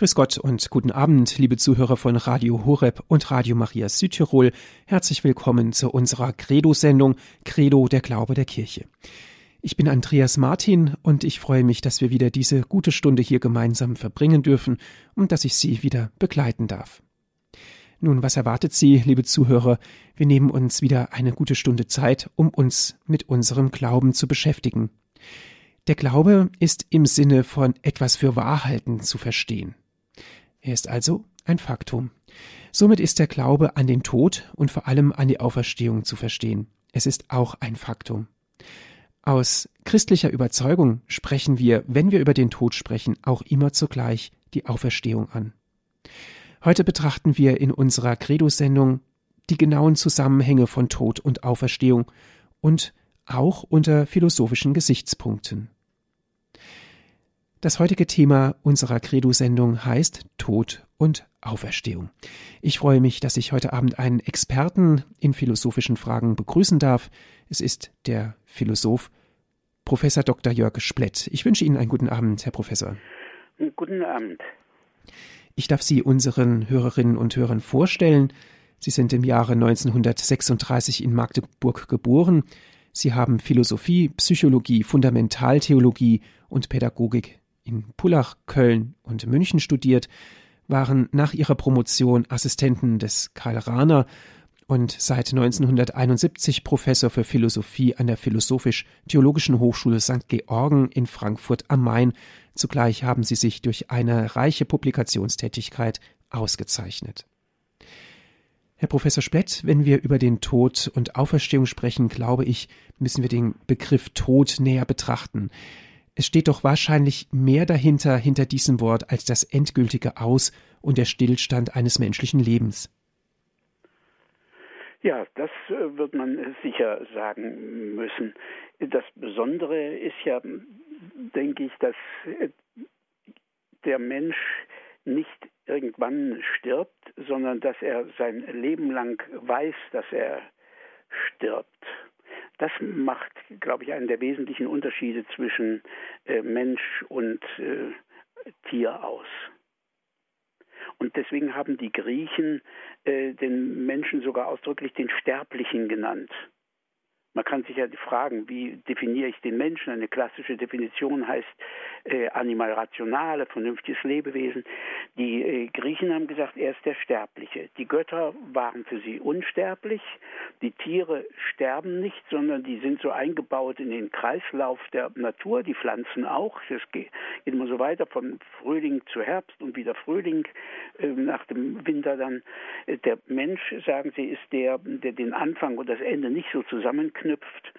Grüß Gott und guten Abend, liebe Zuhörer von Radio Horeb und Radio Maria Südtirol. Herzlich willkommen zu unserer Credo-Sendung Credo, der Glaube der Kirche. Ich bin Andreas Martin und ich freue mich, dass wir wieder diese gute Stunde hier gemeinsam verbringen dürfen und dass ich Sie wieder begleiten darf. Nun, was erwartet Sie, liebe Zuhörer? Wir nehmen uns wieder eine gute Stunde Zeit, um uns mit unserem Glauben zu beschäftigen. Der Glaube ist im Sinne von etwas für Wahrhalten zu verstehen. Er ist also ein Faktum. Somit ist der Glaube an den Tod und vor allem an die Auferstehung zu verstehen. Es ist auch ein Faktum. Aus christlicher Überzeugung sprechen wir, wenn wir über den Tod sprechen, auch immer zugleich die Auferstehung an. Heute betrachten wir in unserer Credo-Sendung die genauen Zusammenhänge von Tod und Auferstehung und auch unter philosophischen Gesichtspunkten. Das heutige Thema unserer Credo-Sendung heißt Tod und Auferstehung. Ich freue mich, dass ich heute Abend einen Experten in philosophischen Fragen begrüßen darf. Es ist der Philosoph Professor Dr. Jörg Splett. Ich wünsche Ihnen einen guten Abend, Herr Professor. Guten Abend. Ich darf Sie unseren Hörerinnen und Hörern vorstellen. Sie sind im Jahre 1936 in Magdeburg geboren. Sie haben Philosophie, Psychologie, Fundamentaltheologie und Pädagogik in Pullach, Köln und München studiert, waren nach ihrer Promotion Assistenten des Karl Rahner und seit 1971 Professor für Philosophie an der Philosophisch-Theologischen Hochschule St. Georgen in Frankfurt am Main. Zugleich haben sie sich durch eine reiche Publikationstätigkeit ausgezeichnet. Herr Professor Splett, wenn wir über den Tod und Auferstehung sprechen, glaube ich, müssen wir den Begriff Tod näher betrachten. Es steht doch wahrscheinlich mehr dahinter, hinter diesem Wort, als das endgültige Aus und der Stillstand eines menschlichen Lebens. Ja, das äh, wird man sicher sagen müssen. Das Besondere ist ja, denke ich, dass äh, der Mensch nicht irgendwann stirbt, sondern dass er sein Leben lang weiß, dass er stirbt. Das macht, glaube ich, einen der wesentlichen Unterschiede zwischen äh, Mensch und äh, Tier aus. Und deswegen haben die Griechen äh, den Menschen sogar ausdrücklich den Sterblichen genannt. Man kann sich ja fragen, wie definiere ich den Menschen? Eine klassische Definition heißt äh, animal rationale, vernünftiges Lebewesen. Die äh, Griechen haben gesagt, er ist der Sterbliche. Die Götter waren für sie unsterblich. Die Tiere sterben nicht, sondern die sind so eingebaut in den Kreislauf der Natur. Die Pflanzen auch. Es geht immer so weiter von Frühling zu Herbst und wieder Frühling. Äh, nach dem Winter dann. Äh, der Mensch, sagen sie, ist der, der den Anfang und das Ende nicht so zusammenkriegt knüpft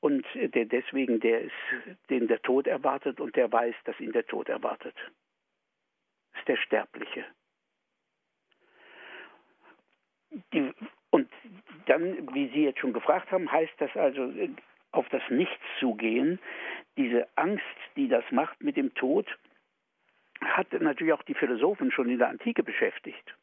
und der deswegen der ist, den der Tod erwartet und der weiß, dass ihn der Tod erwartet. Das ist der Sterbliche. Die, und dann, wie Sie jetzt schon gefragt haben, heißt das also auf das Nichts zugehen. Diese Angst, die das macht mit dem Tod, hat natürlich auch die Philosophen schon in der Antike beschäftigt.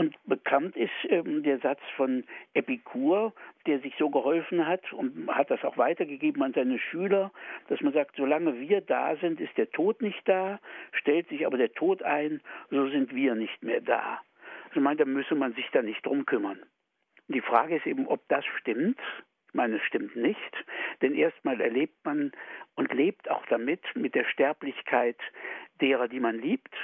Und bekannt ist ähm, der Satz von Epikur, der sich so geholfen hat und hat das auch weitergegeben an seine Schüler, dass man sagt, solange wir da sind, ist der Tod nicht da, stellt sich aber der Tod ein, so sind wir nicht mehr da. Also meint, da müsse man sich da nicht drum kümmern. Die Frage ist eben, ob das stimmt. Ich meine, es stimmt nicht, denn erstmal erlebt man und lebt auch damit, mit der Sterblichkeit derer, die man liebt,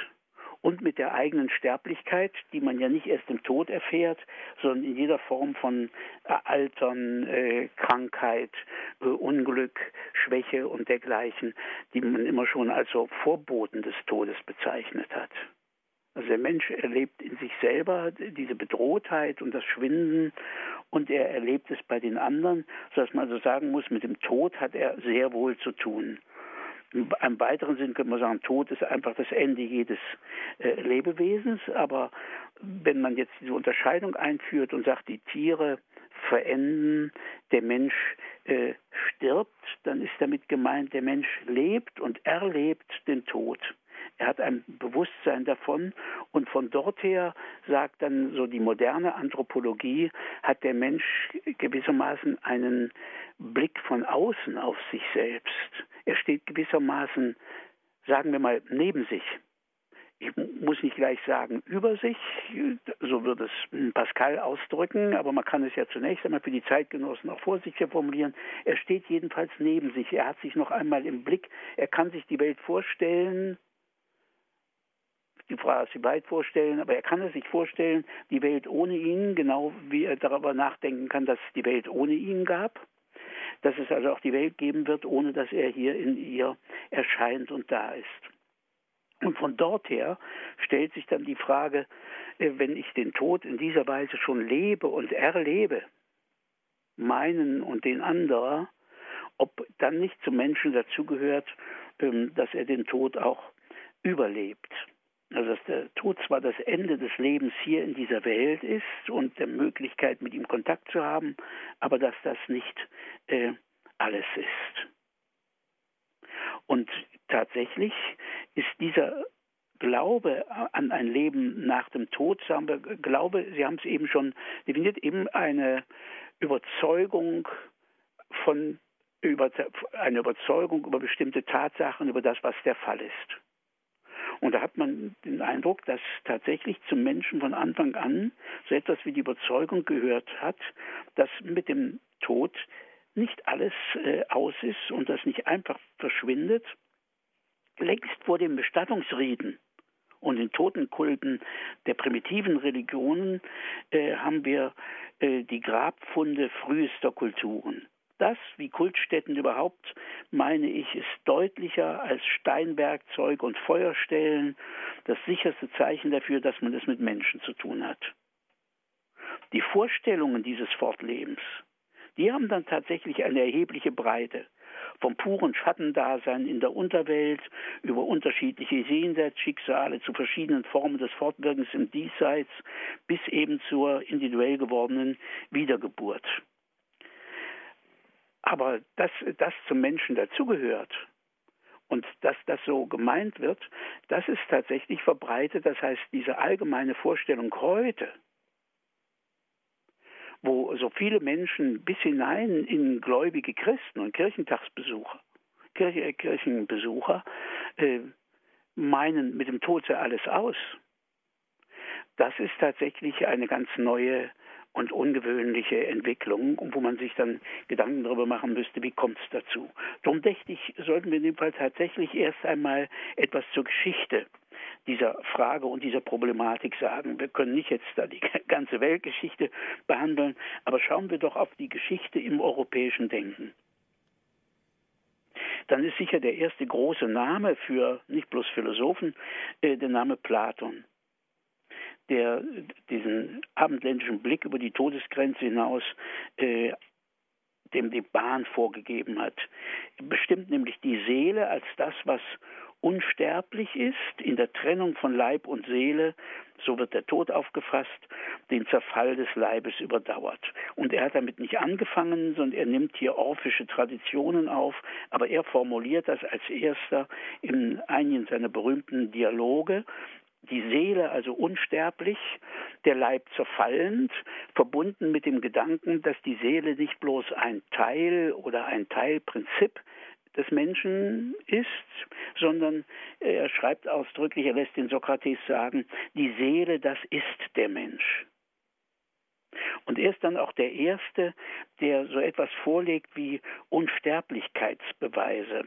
und mit der eigenen Sterblichkeit, die man ja nicht erst im Tod erfährt, sondern in jeder Form von äh, Altern, äh, Krankheit, äh, Unglück, Schwäche und dergleichen, die man immer schon als so Vorboten des Todes bezeichnet hat. Also der Mensch erlebt in sich selber diese Bedrohtheit und das Schwinden und er erlebt es bei den anderen, sodass man also sagen muss, mit dem Tod hat er sehr wohl zu tun. Einem weiteren Sinn könnte man sagen, Tod ist einfach das Ende jedes äh, Lebewesens. Aber wenn man jetzt diese Unterscheidung einführt und sagt, die Tiere verenden, der Mensch äh, stirbt, dann ist damit gemeint, der Mensch lebt und erlebt den Tod. Er hat ein Bewusstsein davon und von dort her sagt dann so die moderne Anthropologie, hat der Mensch gewissermaßen einen Blick von außen auf sich selbst. Er steht gewissermaßen, sagen wir mal, neben sich. ich muss nicht gleich sagen über sich, so würde es Pascal ausdrücken, aber man kann es ja zunächst einmal für die Zeitgenossen auch vorsichtig formulieren. Er steht jedenfalls neben sich, er hat sich noch einmal im Blick, er kann sich die Welt vorstellen, die Frage ist, wie weit vorstellen, aber er kann es sich vorstellen, die Welt ohne ihn, genau wie er darüber nachdenken kann, dass es die Welt ohne ihn gab, dass es also auch die Welt geben wird, ohne dass er hier in ihr erscheint und da ist. Und von dort her stellt sich dann die Frage, äh, wenn ich den Tod in dieser Weise schon lebe und erlebe, meinen und den anderer, ob dann nicht zum Menschen dazugehört, ähm, dass er den Tod auch überlebt. Also dass der Tod zwar das Ende des Lebens hier in dieser Welt ist und der Möglichkeit, mit ihm Kontakt zu haben, aber dass das nicht äh, alles ist. Und tatsächlich ist dieser Glaube an ein Leben nach dem Tod, sagen wir, Glaube, Sie haben es eben schon definiert, eben eine Überzeugung von über, eine Überzeugung über bestimmte Tatsachen, über das, was der Fall ist. Und da hat man den Eindruck, dass tatsächlich zum Menschen von Anfang an so etwas wie die Überzeugung gehört hat, dass mit dem Tod nicht alles äh, aus ist und das nicht einfach verschwindet. Längst vor dem Bestattungsriten und den Totenkulten der primitiven Religionen äh, haben wir äh, die Grabfunde frühester Kulturen. Das, wie Kultstätten überhaupt, meine ich, ist deutlicher als Steinwerkzeug und Feuerstellen das sicherste Zeichen dafür, dass man es mit Menschen zu tun hat. Die Vorstellungen dieses Fortlebens, die haben dann tatsächlich eine erhebliche Breite. Vom puren Schattendasein in der Unterwelt über unterschiedliche Jenseitsschicksale zu verschiedenen Formen des Fortwirkens im Diesseits bis eben zur individuell gewordenen Wiedergeburt. Aber dass das zum Menschen dazugehört und dass das so gemeint wird, das ist tatsächlich verbreitet. Das heißt, diese allgemeine Vorstellung heute, wo so viele Menschen bis hinein in gläubige Christen und Kirchentagsbesucher, Kirche, Kirchenbesucher äh, meinen, mit dem Tod sei alles aus. Das ist tatsächlich eine ganz neue und ungewöhnliche Entwicklung, wo man sich dann Gedanken darüber machen müsste, wie kommt es dazu. Darum dächte ich, sollten wir in dem Fall tatsächlich erst einmal etwas zur Geschichte dieser Frage und dieser Problematik sagen. Wir können nicht jetzt da die ganze Weltgeschichte behandeln, aber schauen wir doch auf die Geschichte im europäischen Denken. Dann ist sicher der erste große Name für nicht bloß Philosophen äh, der Name Platon der diesen abendländischen Blick über die Todesgrenze hinaus äh, dem die Bahn vorgegeben hat. Bestimmt nämlich die Seele als das, was unsterblich ist, in der Trennung von Leib und Seele, so wird der Tod aufgefasst, den Zerfall des Leibes überdauert. Und er hat damit nicht angefangen, sondern er nimmt hier orphische Traditionen auf, aber er formuliert das als erster in einigen seiner berühmten Dialoge die Seele also unsterblich, der Leib zerfallend, verbunden mit dem Gedanken, dass die Seele nicht bloß ein Teil oder ein Teilprinzip des Menschen ist, sondern er schreibt ausdrücklich, er lässt den Sokrates sagen, die Seele, das ist der Mensch. Und er ist dann auch der Erste, der so etwas vorlegt wie Unsterblichkeitsbeweise.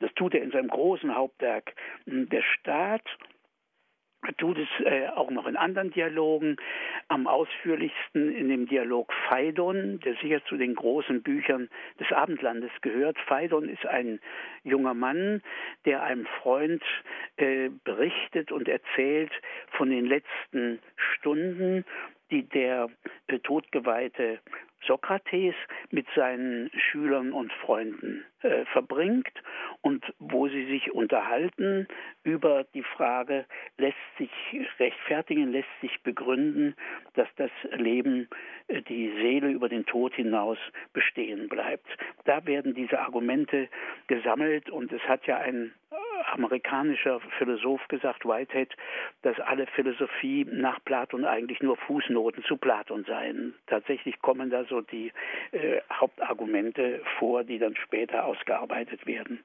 Das tut er in seinem großen Hauptwerk Der Staat tut es äh, auch noch in anderen Dialogen, am ausführlichsten in dem Dialog Phaidon, der sicher zu den großen Büchern des Abendlandes gehört. Phaidon ist ein junger Mann, der einem Freund äh, berichtet und erzählt von den letzten Stunden, die der äh, todgeweihte Sokrates mit seinen Schülern und Freunden äh, verbringt und wo sie sich unterhalten über die Frage, lässt sich rechtfertigen, lässt sich begründen, dass das Leben, äh, die Seele über den Tod hinaus bestehen bleibt. Da werden diese Argumente gesammelt und es hat ja ein amerikanischer Philosoph gesagt, Whitehead, dass alle Philosophie nach Platon eigentlich nur Fußnoten zu Platon seien. Tatsächlich kommen da so die äh, Hauptargumente vor, die dann später ausgearbeitet werden.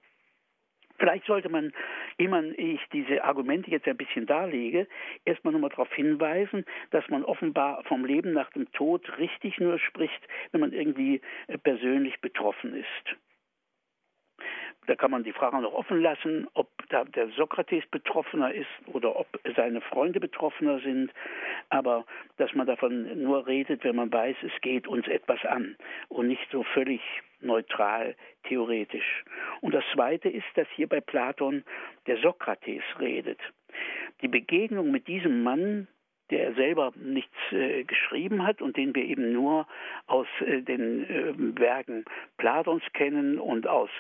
Vielleicht sollte man, immer ich diese Argumente jetzt ein bisschen darlege, erstmal nochmal darauf hinweisen, dass man offenbar vom Leben nach dem Tod richtig nur spricht, wenn man irgendwie äh, persönlich betroffen ist. Da kann man die Frage noch offen lassen, ob da der Sokrates betroffener ist oder ob seine Freunde betroffener sind. Aber dass man davon nur redet, wenn man weiß, es geht uns etwas an und nicht so völlig neutral theoretisch. Und das Zweite ist, dass hier bei Platon der Sokrates redet. Die Begegnung mit diesem Mann der selber nichts äh, geschrieben hat und den wir eben nur aus äh, den äh, Werken Platons kennen und aus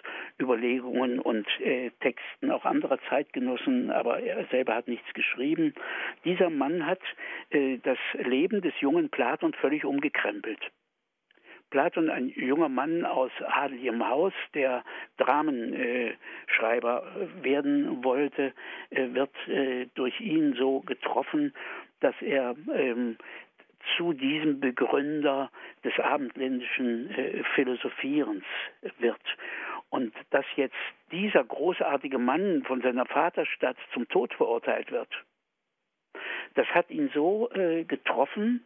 Überlegungen und äh, Texten auch anderer Zeitgenossen, aber er selber hat nichts geschrieben. Dieser Mann hat äh, das Leben des jungen Platon völlig umgekrempelt. Platon, ein junger Mann aus adeligem Haus, der Dramenschreiber äh, werden wollte, wird durch ihn so getroffen, dass er ähm, zu diesem Begründer des abendländischen äh, Philosophierens wird. Und dass jetzt dieser großartige Mann von seiner Vaterstadt zum Tod verurteilt wird, das hat ihn so äh, getroffen,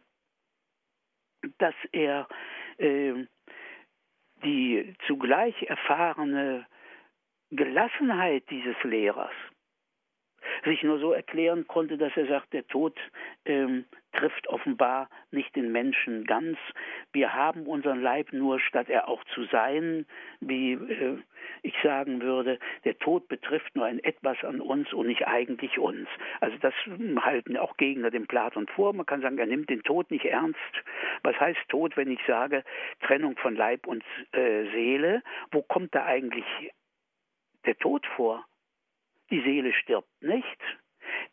dass er äh, die zugleich erfahrene Gelassenheit dieses Lehrers sich nur so erklären konnte, dass er sagt, der Tod ähm, trifft offenbar nicht den Menschen ganz. Wir haben unseren Leib nur, statt er auch zu sein, wie äh, ich sagen würde, der Tod betrifft nur ein etwas an uns und nicht eigentlich uns. Also das halten auch Gegner dem Platon vor. Man kann sagen, er nimmt den Tod nicht ernst. Was heißt Tod, wenn ich sage Trennung von Leib und äh, Seele? Wo kommt da eigentlich der Tod vor? Die Seele stirbt nicht,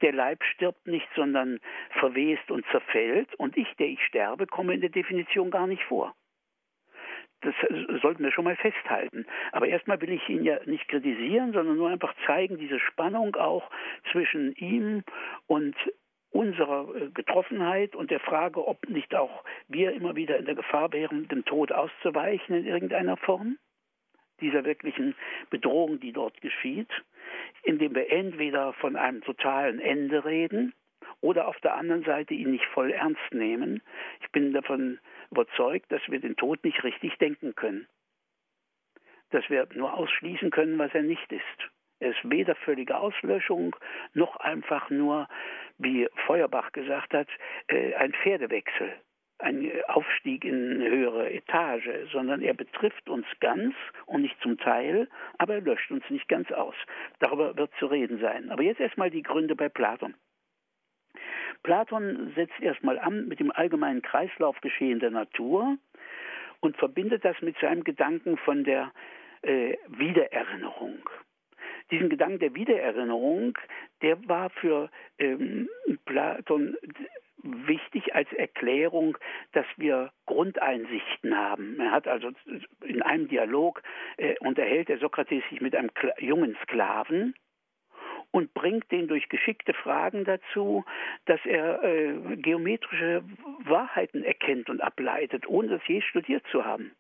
der Leib stirbt nicht, sondern verwest und zerfällt. Und ich, der ich sterbe, komme in der Definition gar nicht vor. Das sollten wir schon mal festhalten. Aber erstmal will ich ihn ja nicht kritisieren, sondern nur einfach zeigen, diese Spannung auch zwischen ihm und unserer äh, Getroffenheit und der Frage, ob nicht auch wir immer wieder in der Gefahr wären, dem Tod auszuweichen in irgendeiner Form, dieser wirklichen Bedrohung, die dort geschieht indem wir entweder von einem totalen Ende reden oder auf der anderen Seite ihn nicht voll ernst nehmen. Ich bin davon überzeugt, dass wir den Tod nicht richtig denken können. Dass wir nur ausschließen können, was er nicht ist. Er ist weder völlige Auslöschung noch einfach nur, wie Feuerbach gesagt hat, äh, ein Pferdewechsel ein Aufstieg in eine höhere Etage, sondern er betrifft uns ganz und nicht zum Teil, aber er löscht uns nicht ganz aus. Darüber wird zu reden sein. Aber jetzt erstmal die Gründe bei Platon. Platon setzt erstmal an mit dem allgemeinen Kreislaufgeschehen der Natur und verbindet das mit seinem Gedanken von der äh, Wiedererinnerung. Diesen Gedanken der Wiedererinnerung, der war für ähm, Platon wichtig als Erklärung, dass wir Grundeinsichten haben. Er hat also in einem Dialog äh, unterhält der Sokrates sich mit einem jungen Sklaven und bringt den durch geschickte Fragen dazu, dass er äh, geometrische Wahrheiten erkennt und ableitet, ohne das je studiert zu haben.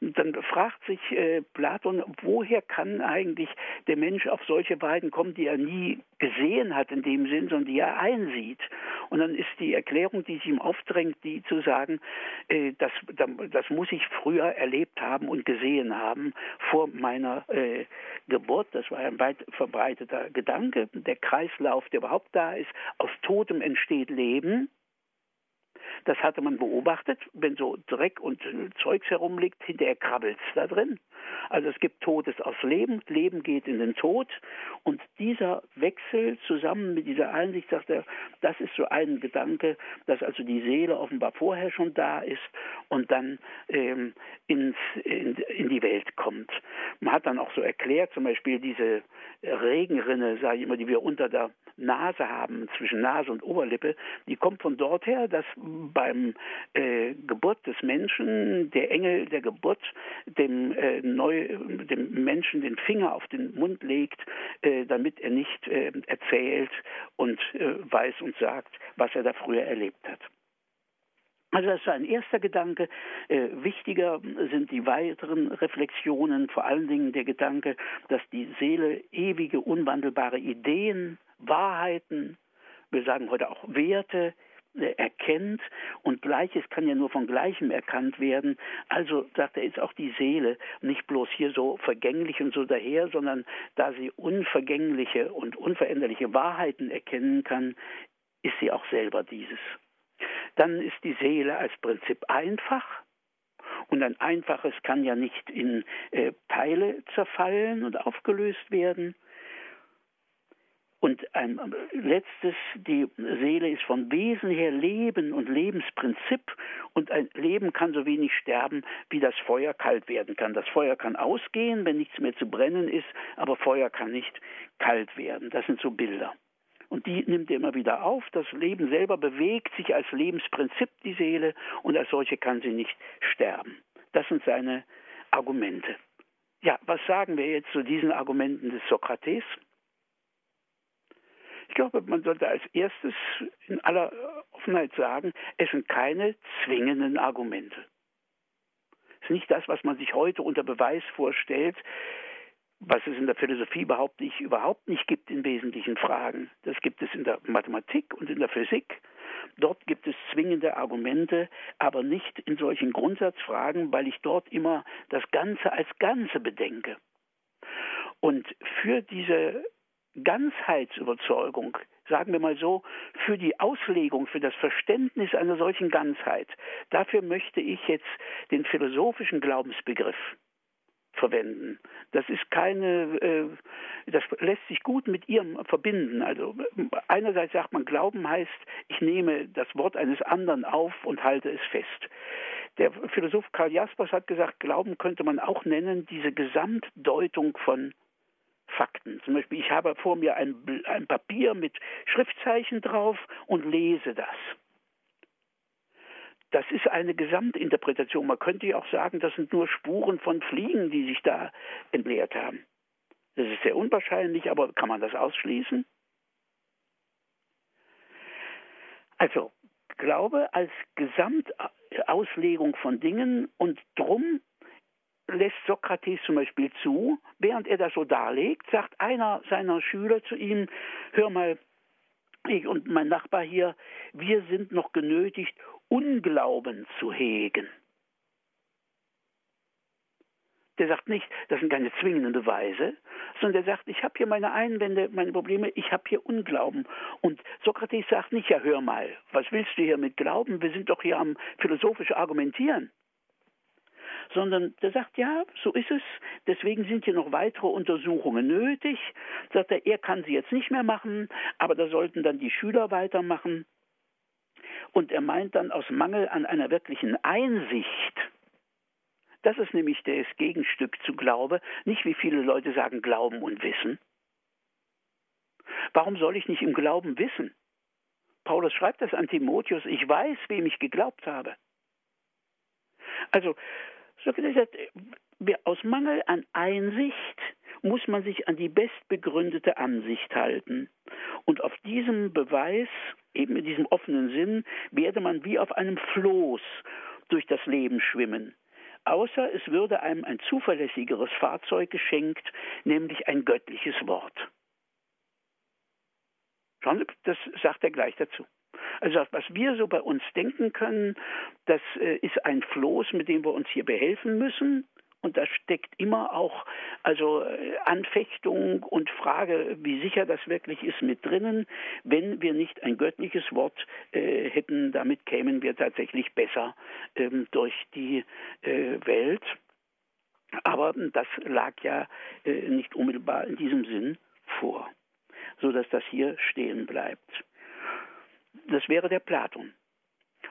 Dann fragt sich äh, Platon, woher kann eigentlich der Mensch auf solche Weiden kommen, die er nie gesehen hat in dem Sinn, sondern die er einsieht. Und dann ist die Erklärung, die sich ihm aufdrängt, die zu sagen, äh, das, das muss ich früher erlebt haben und gesehen haben vor meiner äh, Geburt. Das war ein weit verbreiteter Gedanke. Der Kreislauf, der überhaupt da ist, aus Totem entsteht Leben. Das hatte man beobachtet, wenn so Dreck und Zeugs herumliegt, hinterher krabbelt es da drin. Also es gibt Todes aus Leben, Leben geht in den Tod und dieser Wechsel zusammen mit dieser Einsicht, sagt er, das ist so ein Gedanke, dass also die Seele offenbar vorher schon da ist und dann ähm, ins, in, in die Welt kommt. Man hat dann auch so erklärt, zum Beispiel diese Regenrinne, sage ich immer, die wir unter der Nase haben, zwischen Nase und Oberlippe, die kommt von dort her, dass beim äh, Geburt des Menschen der Engel der Geburt dem, äh, neu, dem Menschen den Finger auf den Mund legt, äh, damit er nicht äh, erzählt und äh, weiß und sagt, was er da früher erlebt hat. Also das ist ein erster Gedanke. Äh, wichtiger sind die weiteren Reflexionen, vor allen Dingen der Gedanke, dass die Seele ewige, unwandelbare Ideen, Wahrheiten, wir sagen heute auch Werte, äh, erkennt und Gleiches kann ja nur von Gleichem erkannt werden. Also sagt er, ist auch die Seele nicht bloß hier so vergänglich und so daher, sondern da sie unvergängliche und unveränderliche Wahrheiten erkennen kann, ist sie auch selber dieses. Dann ist die Seele als Prinzip einfach. Und ein einfaches kann ja nicht in äh, Teile zerfallen und aufgelöst werden. Und ein letztes, die Seele ist vom Wesen her Leben und Lebensprinzip und ein Leben kann so wenig sterben, wie das Feuer kalt werden kann. Das Feuer kann ausgehen, wenn nichts mehr zu brennen ist, aber Feuer kann nicht kalt werden. Das sind so Bilder. Und die nimmt er immer wieder auf. Das Leben selber bewegt sich als Lebensprinzip, die Seele, und als solche kann sie nicht sterben. Das sind seine Argumente. Ja, was sagen wir jetzt zu diesen Argumenten des Sokrates? Ich glaube, man sollte als erstes in aller Offenheit sagen, es sind keine zwingenden Argumente. Es ist nicht das, was man sich heute unter Beweis vorstellt, was es in der Philosophie überhaupt nicht, überhaupt nicht gibt in wesentlichen Fragen. Das gibt es in der Mathematik und in der Physik. Dort gibt es zwingende Argumente, aber nicht in solchen Grundsatzfragen, weil ich dort immer das Ganze als Ganze bedenke. Und für diese Ganzheitsüberzeugung, sagen wir mal so, für die Auslegung, für das Verständnis einer solchen Ganzheit, dafür möchte ich jetzt den philosophischen Glaubensbegriff verwenden. Das ist keine, äh, das lässt sich gut mit ihrem verbinden. Also einerseits sagt man, Glauben heißt, ich nehme das Wort eines anderen auf und halte es fest. Der Philosoph Karl Jaspers hat gesagt, Glauben könnte man auch nennen, diese Gesamtdeutung von Fakten. Zum Beispiel, ich habe vor mir ein, ein Papier mit Schriftzeichen drauf und lese das. Das ist eine Gesamtinterpretation. Man könnte ja auch sagen, das sind nur Spuren von Fliegen, die sich da entleert haben. Das ist sehr unwahrscheinlich, aber kann man das ausschließen? Also, Glaube als Gesamtauslegung von Dingen und drum lässt Sokrates zum Beispiel zu, während er das so darlegt, sagt einer seiner Schüler zu ihm, hör mal, ich und mein Nachbar hier, wir sind noch genötigt, Unglauben zu hegen. Der sagt nicht, das sind keine zwingenden Beweise, sondern der sagt, ich habe hier meine Einwände, meine Probleme, ich habe hier Unglauben. Und Sokrates sagt nicht, ja hör mal, was willst du hier mit Glauben? Wir sind doch hier am philosophisch argumentieren sondern der sagt, ja, so ist es, deswegen sind hier noch weitere Untersuchungen nötig. Sagt er, er kann sie jetzt nicht mehr machen, aber da sollten dann die Schüler weitermachen. Und er meint dann aus Mangel an einer wirklichen Einsicht, das ist nämlich das Gegenstück zu Glaube, nicht wie viele Leute sagen Glauben und Wissen. Warum soll ich nicht im Glauben wissen? Paulus schreibt das an Timotheus, ich weiß, wem ich geglaubt habe. Also so gesagt, aus Mangel an Einsicht muss man sich an die bestbegründete Ansicht halten. Und auf diesem Beweis, eben in diesem offenen Sinn, werde man wie auf einem Floß durch das Leben schwimmen. Außer es würde einem ein zuverlässigeres Fahrzeug geschenkt, nämlich ein göttliches Wort. Schauen Sie, das sagt er gleich dazu. Also was wir so bei uns denken können, das äh, ist ein Floß, mit dem wir uns hier behelfen müssen. Und da steckt immer auch also äh, Anfechtung und Frage, wie sicher das wirklich ist, mit drinnen. Wenn wir nicht ein göttliches Wort äh, hätten, damit kämen wir tatsächlich besser ähm, durch die äh, Welt. Aber das lag ja äh, nicht unmittelbar in diesem Sinn vor, so dass das hier stehen bleibt. Das wäre der Platon.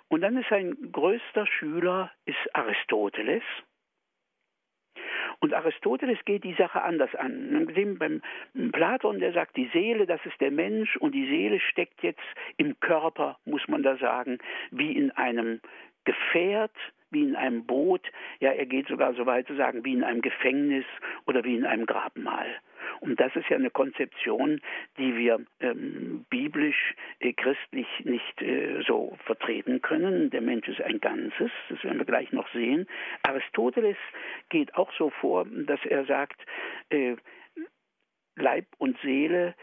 Und dann ist sein größter Schüler ist Aristoteles. Und Aristoteles geht die Sache anders an. Wir gesehen beim Platon, der sagt, die Seele, das ist der Mensch und die Seele steckt jetzt im Körper, muss man da sagen, wie in einem Gefährt, wie in einem Boot. Ja, er geht sogar so weit zu sagen, wie in einem Gefängnis oder wie in einem Grabmal. Und das ist ja eine Konzeption, die wir ähm, biblisch, äh, christlich nicht äh, so vertreten können. Der Mensch ist ein Ganzes, das werden wir gleich noch sehen. Aristoteles geht auch so vor, dass er sagt, äh, Leib und Seele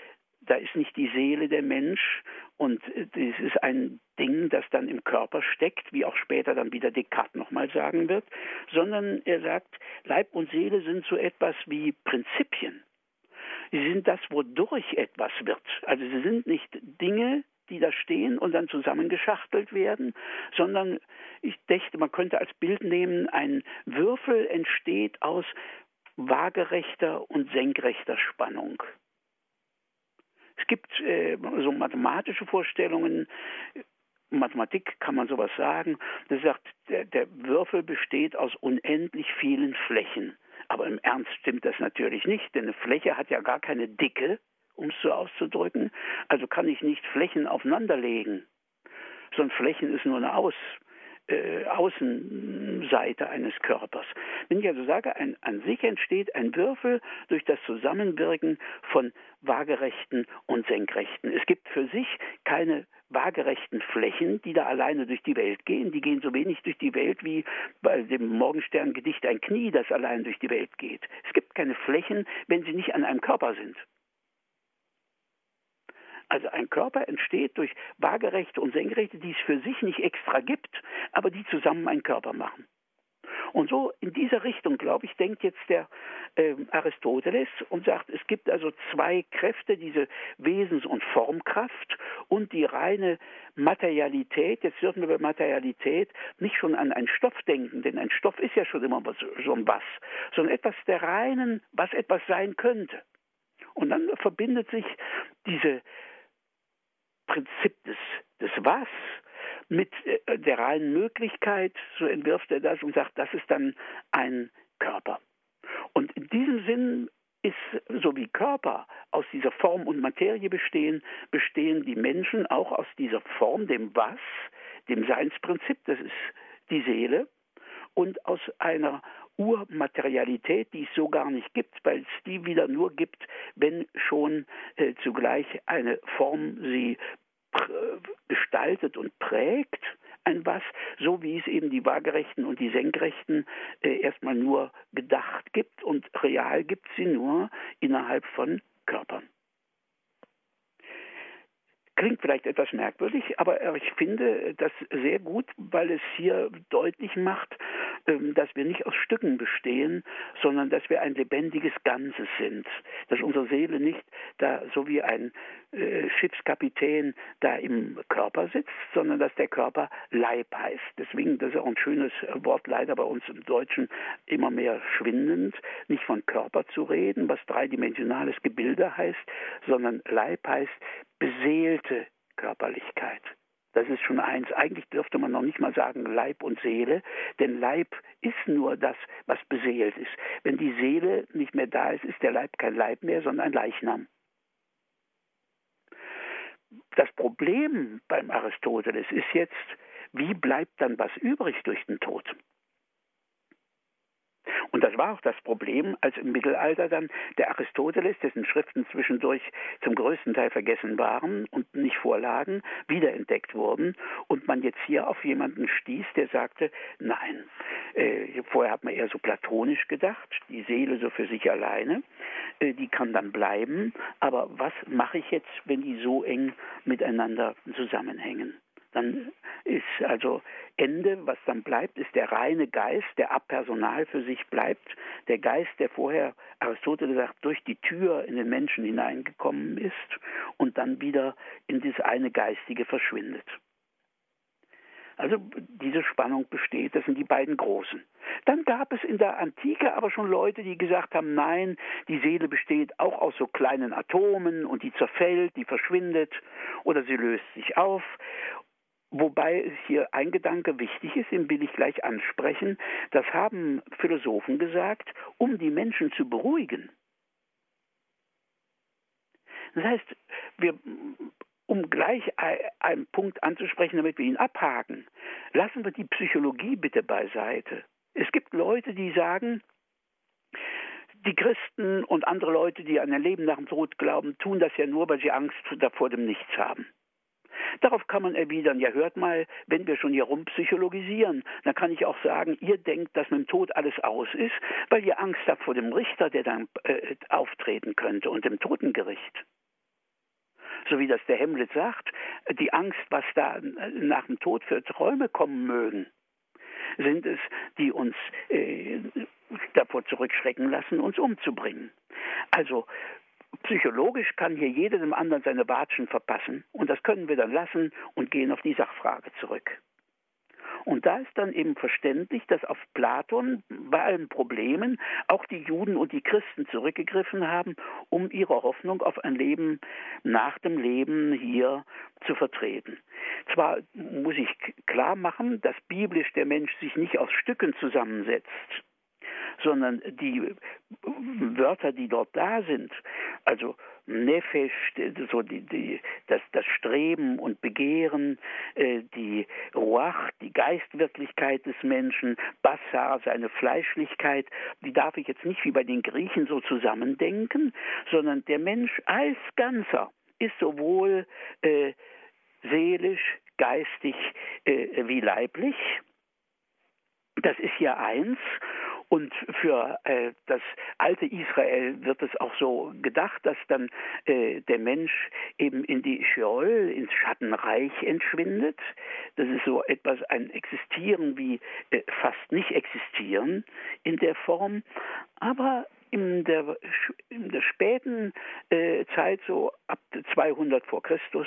da ist nicht die Seele der Mensch und das ist ein Ding, das dann im Körper steckt, wie auch später dann wieder Descartes nochmal sagen wird, sondern er sagt, Leib und Seele sind so etwas wie Prinzipien. Sie sind das, wodurch etwas wird. Also sie sind nicht Dinge, die da stehen und dann zusammengeschachtelt werden, sondern ich dachte, man könnte als Bild nehmen, ein Würfel entsteht aus waagerechter und senkrechter Spannung. Es gibt äh, so mathematische Vorstellungen, Mathematik kann man sowas sagen, das sagt, der, der Würfel besteht aus unendlich vielen Flächen. Aber im Ernst stimmt das natürlich nicht, denn eine Fläche hat ja gar keine Dicke, um es so auszudrücken. Also kann ich nicht Flächen aufeinanderlegen. So ein Flächen ist nur eine Aus, äh, Außenseite eines Körpers. Wenn ich also sage, ein, an sich entsteht ein Würfel durch das Zusammenwirken von waagerechten und senkrechten. Es gibt für sich keine waagerechten Flächen, die da alleine durch die Welt gehen. Die gehen so wenig durch die Welt wie bei dem Morgensterngedicht ein Knie, das allein durch die Welt geht. Es gibt keine Flächen, wenn sie nicht an einem Körper sind. Also ein Körper entsteht durch waagerechte und senkrechte, die es für sich nicht extra gibt, aber die zusammen einen Körper machen. Und so in dieser Richtung, glaube ich, denkt jetzt der äh, Aristoteles und sagt, es gibt also zwei Kräfte, diese Wesens- und Formkraft und die reine Materialität. Jetzt dürfen wir bei Materialität nicht schon an einen Stoff denken, denn ein Stoff ist ja schon immer so ein was, sondern etwas der reinen, was etwas sein könnte. Und dann verbindet sich diese Prinzip des, des Was mit äh, der reinen Möglichkeit, so entwirft er das und sagt, das ist dann ein Körper. Und in diesem Sinn ist, so wie Körper aus dieser Form und Materie bestehen, bestehen die Menschen auch aus dieser Form, dem Was, dem Seinsprinzip, das ist die Seele, und aus einer Urmaterialität, die es so gar nicht gibt, weil es die wieder nur gibt, wenn schon äh, zugleich eine Form sie gestaltet und prägt ein was, so wie es eben die waagerechten und die senkrechten äh, erstmal nur gedacht gibt und real gibt sie nur innerhalb von Körpern. Klingt vielleicht etwas merkwürdig, aber ich finde das sehr gut, weil es hier deutlich macht, ähm, dass wir nicht aus Stücken bestehen, sondern dass wir ein lebendiges Ganzes sind. Dass unsere Seele nicht da so wie ein äh, Schiffskapitän da im Körper sitzt, sondern dass der Körper Leib heißt. Deswegen, das ist auch ein schönes Wort, leider bei uns im Deutschen immer mehr schwindend, nicht von Körper zu reden, was dreidimensionales Gebilde heißt, sondern Leib heißt beseelte Körperlichkeit. Das ist schon eins. Eigentlich dürfte man noch nicht mal sagen Leib und Seele, denn Leib ist nur das, was beseelt ist. Wenn die Seele nicht mehr da ist, ist der Leib kein Leib mehr, sondern ein Leichnam. Das Problem beim Aristoteles ist jetzt, wie bleibt dann was übrig durch den Tod? Und das war auch das Problem, als im Mittelalter dann der Aristoteles, dessen Schriften zwischendurch zum größten Teil vergessen waren und nicht vorlagen, wiederentdeckt wurden und man jetzt hier auf jemanden stieß, der sagte, nein, äh, vorher hat man eher so platonisch gedacht, die Seele so für sich alleine, die kann dann bleiben, aber was mache ich jetzt, wenn die so eng miteinander zusammenhängen? Dann ist also Ende, was dann bleibt, ist der reine Geist, der apersonal für sich bleibt. Der Geist, der vorher, Aristoteles sagt, durch die Tür in den Menschen hineingekommen ist und dann wieder in das eine Geistige verschwindet. Also diese Spannung besteht, das sind die beiden Großen. Dann gab es in der Antike aber schon Leute, die gesagt haben, nein, die Seele besteht auch aus so kleinen Atomen und die zerfällt, die verschwindet oder sie löst sich auf. Wobei hier ein Gedanke wichtig ist, den will ich gleich ansprechen. Das haben Philosophen gesagt, um die Menschen zu beruhigen. Das heißt, wir, um gleich einen Punkt anzusprechen, damit wir ihn abhaken, lassen wir die Psychologie bitte beiseite. Es gibt Leute, die sagen, die Christen und andere Leute, die an ein Leben nach dem Tod glauben, tun das ja nur, weil sie Angst vor dem Nichts haben. Darauf kann man erwidern, ja hört mal, wenn wir schon hier rumpsychologisieren, dann kann ich auch sagen, ihr denkt, dass mit dem Tod alles aus ist, weil ihr Angst habt vor dem Richter, der dann äh, auftreten könnte und dem Totengericht. So wie das der Hamlet sagt, die Angst, was da nach dem Tod für Träume kommen mögen, sind es, die uns äh, davor zurückschrecken lassen, uns umzubringen. Also Psychologisch kann hier jeder dem anderen seine Watschen verpassen und das können wir dann lassen und gehen auf die Sachfrage zurück. Und da ist dann eben verständlich, dass auf Platon bei allen Problemen auch die Juden und die Christen zurückgegriffen haben, um ihre Hoffnung auf ein Leben nach dem Leben hier zu vertreten. Zwar muss ich klar machen, dass biblisch der Mensch sich nicht aus Stücken zusammensetzt, sondern die Wörter, die dort da sind, also Nefesh, so die, die, das, das Streben und Begehren, äh, die Ruach, die Geistwirklichkeit des Menschen, Bassar, seine Fleischlichkeit, die darf ich jetzt nicht wie bei den Griechen so zusammendenken, sondern der Mensch als Ganzer ist sowohl äh, seelisch, geistig äh, wie leiblich. Das ist ja eins. Und für äh, das alte Israel wird es auch so gedacht, dass dann äh, der Mensch eben in die Sheol, ins Schattenreich entschwindet. Das ist so etwas, ein Existieren wie äh, fast nicht existieren in der Form. Aber in der, in der späten äh, Zeit, so ab 200 vor Christus,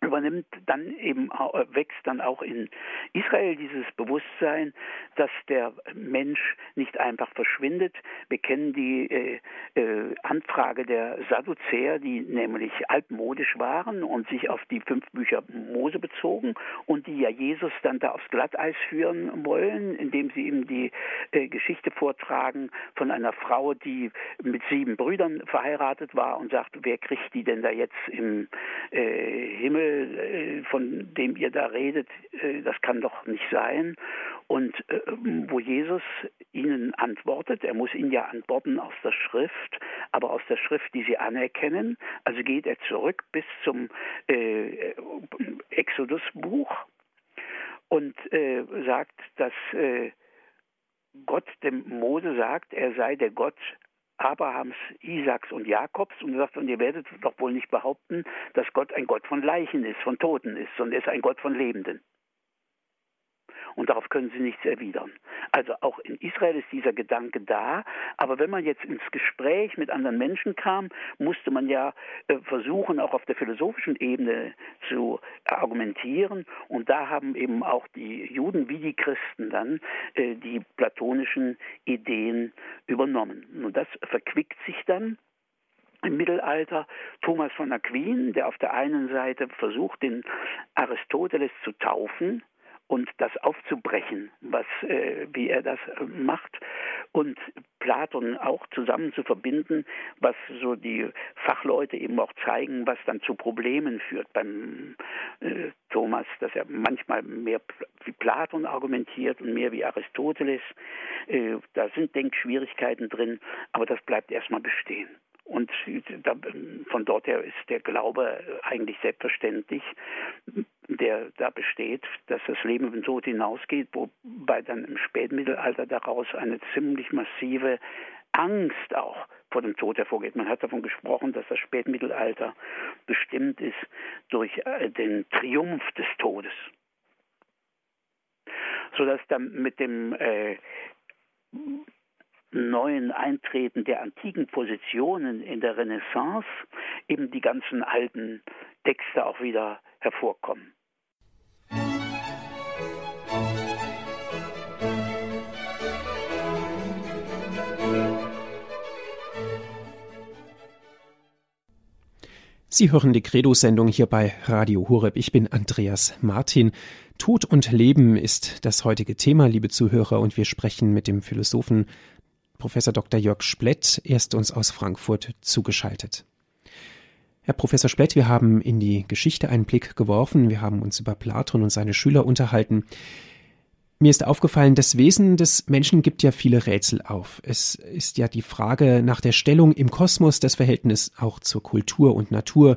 übernimmt dann eben äh, wächst dann auch in Israel dieses Bewusstsein, dass der Mensch nicht einfach verschwindet. Wir kennen die äh, äh, Anfrage der Sadduzäer, die nämlich altmodisch waren und sich auf die fünf Bücher Mose bezogen und die ja Jesus dann da aufs Glatteis führen wollen, indem sie ihm die äh, Geschichte vortragen von einer Frau, die mit sieben Brüdern verheiratet war und sagt, wer kriegt die denn da jetzt im äh, Himmel von dem ihr da redet, äh, das kann doch nicht sein. Und äh, wo Jesus ihnen antwortet, er muss ihnen ja antworten aus der Schrift, aber aus der Schrift, die sie anerkennen. Also geht er zurück bis zum äh, Exodus-Buch und äh, sagt, dass äh, Gott dem Mose sagt, er sei der Gott Abrahams, Isaaks und Jakobs und sagt, und ihr werdet doch wohl nicht behaupten, dass Gott ein Gott von Leichen ist, von Toten ist, sondern er ist ein Gott von Lebenden und darauf können sie nichts erwidern. Also auch in Israel ist dieser Gedanke da, aber wenn man jetzt ins Gespräch mit anderen Menschen kam, musste man ja äh, versuchen, auch auf der philosophischen Ebene zu argumentieren und da haben eben auch die Juden wie die Christen dann äh, die platonischen Ideen übernommen. Und das verquickt sich dann im Mittelalter Thomas von Aquin, der auf der einen Seite versucht, den Aristoteles zu taufen, und das aufzubrechen, was, äh, wie er das äh, macht und Platon auch zusammen zu verbinden, was so die Fachleute eben auch zeigen, was dann zu Problemen führt beim äh, Thomas, dass er manchmal mehr wie Platon argumentiert und mehr wie Aristoteles. Äh, da sind Denkschwierigkeiten drin, aber das bleibt erstmal bestehen. Und von dort her ist der Glaube eigentlich selbstverständlich, der da besteht, dass das Leben den Tod hinausgeht, wobei dann im Spätmittelalter daraus eine ziemlich massive Angst auch vor dem Tod hervorgeht. Man hat davon gesprochen, dass das Spätmittelalter bestimmt ist durch äh, den Triumph des Todes. Sodass dann mit dem äh, neuen Eintreten der antiken Positionen in der Renaissance eben die ganzen alten Texte auch wieder hervorkommen. Sie hören die Credo-Sendung hier bei Radio Horeb. Ich bin Andreas Martin. Tod und Leben ist das heutige Thema, liebe Zuhörer, und wir sprechen mit dem Philosophen Professor Dr. Jörg Splett. Er ist uns aus Frankfurt zugeschaltet. Herr Professor Splett, wir haben in die Geschichte einen Blick geworfen. Wir haben uns über Platon und seine Schüler unterhalten. Mir ist aufgefallen, das Wesen des Menschen gibt ja viele Rätsel auf. Es ist ja die Frage nach der Stellung im Kosmos, das Verhältnis auch zur Kultur und Natur,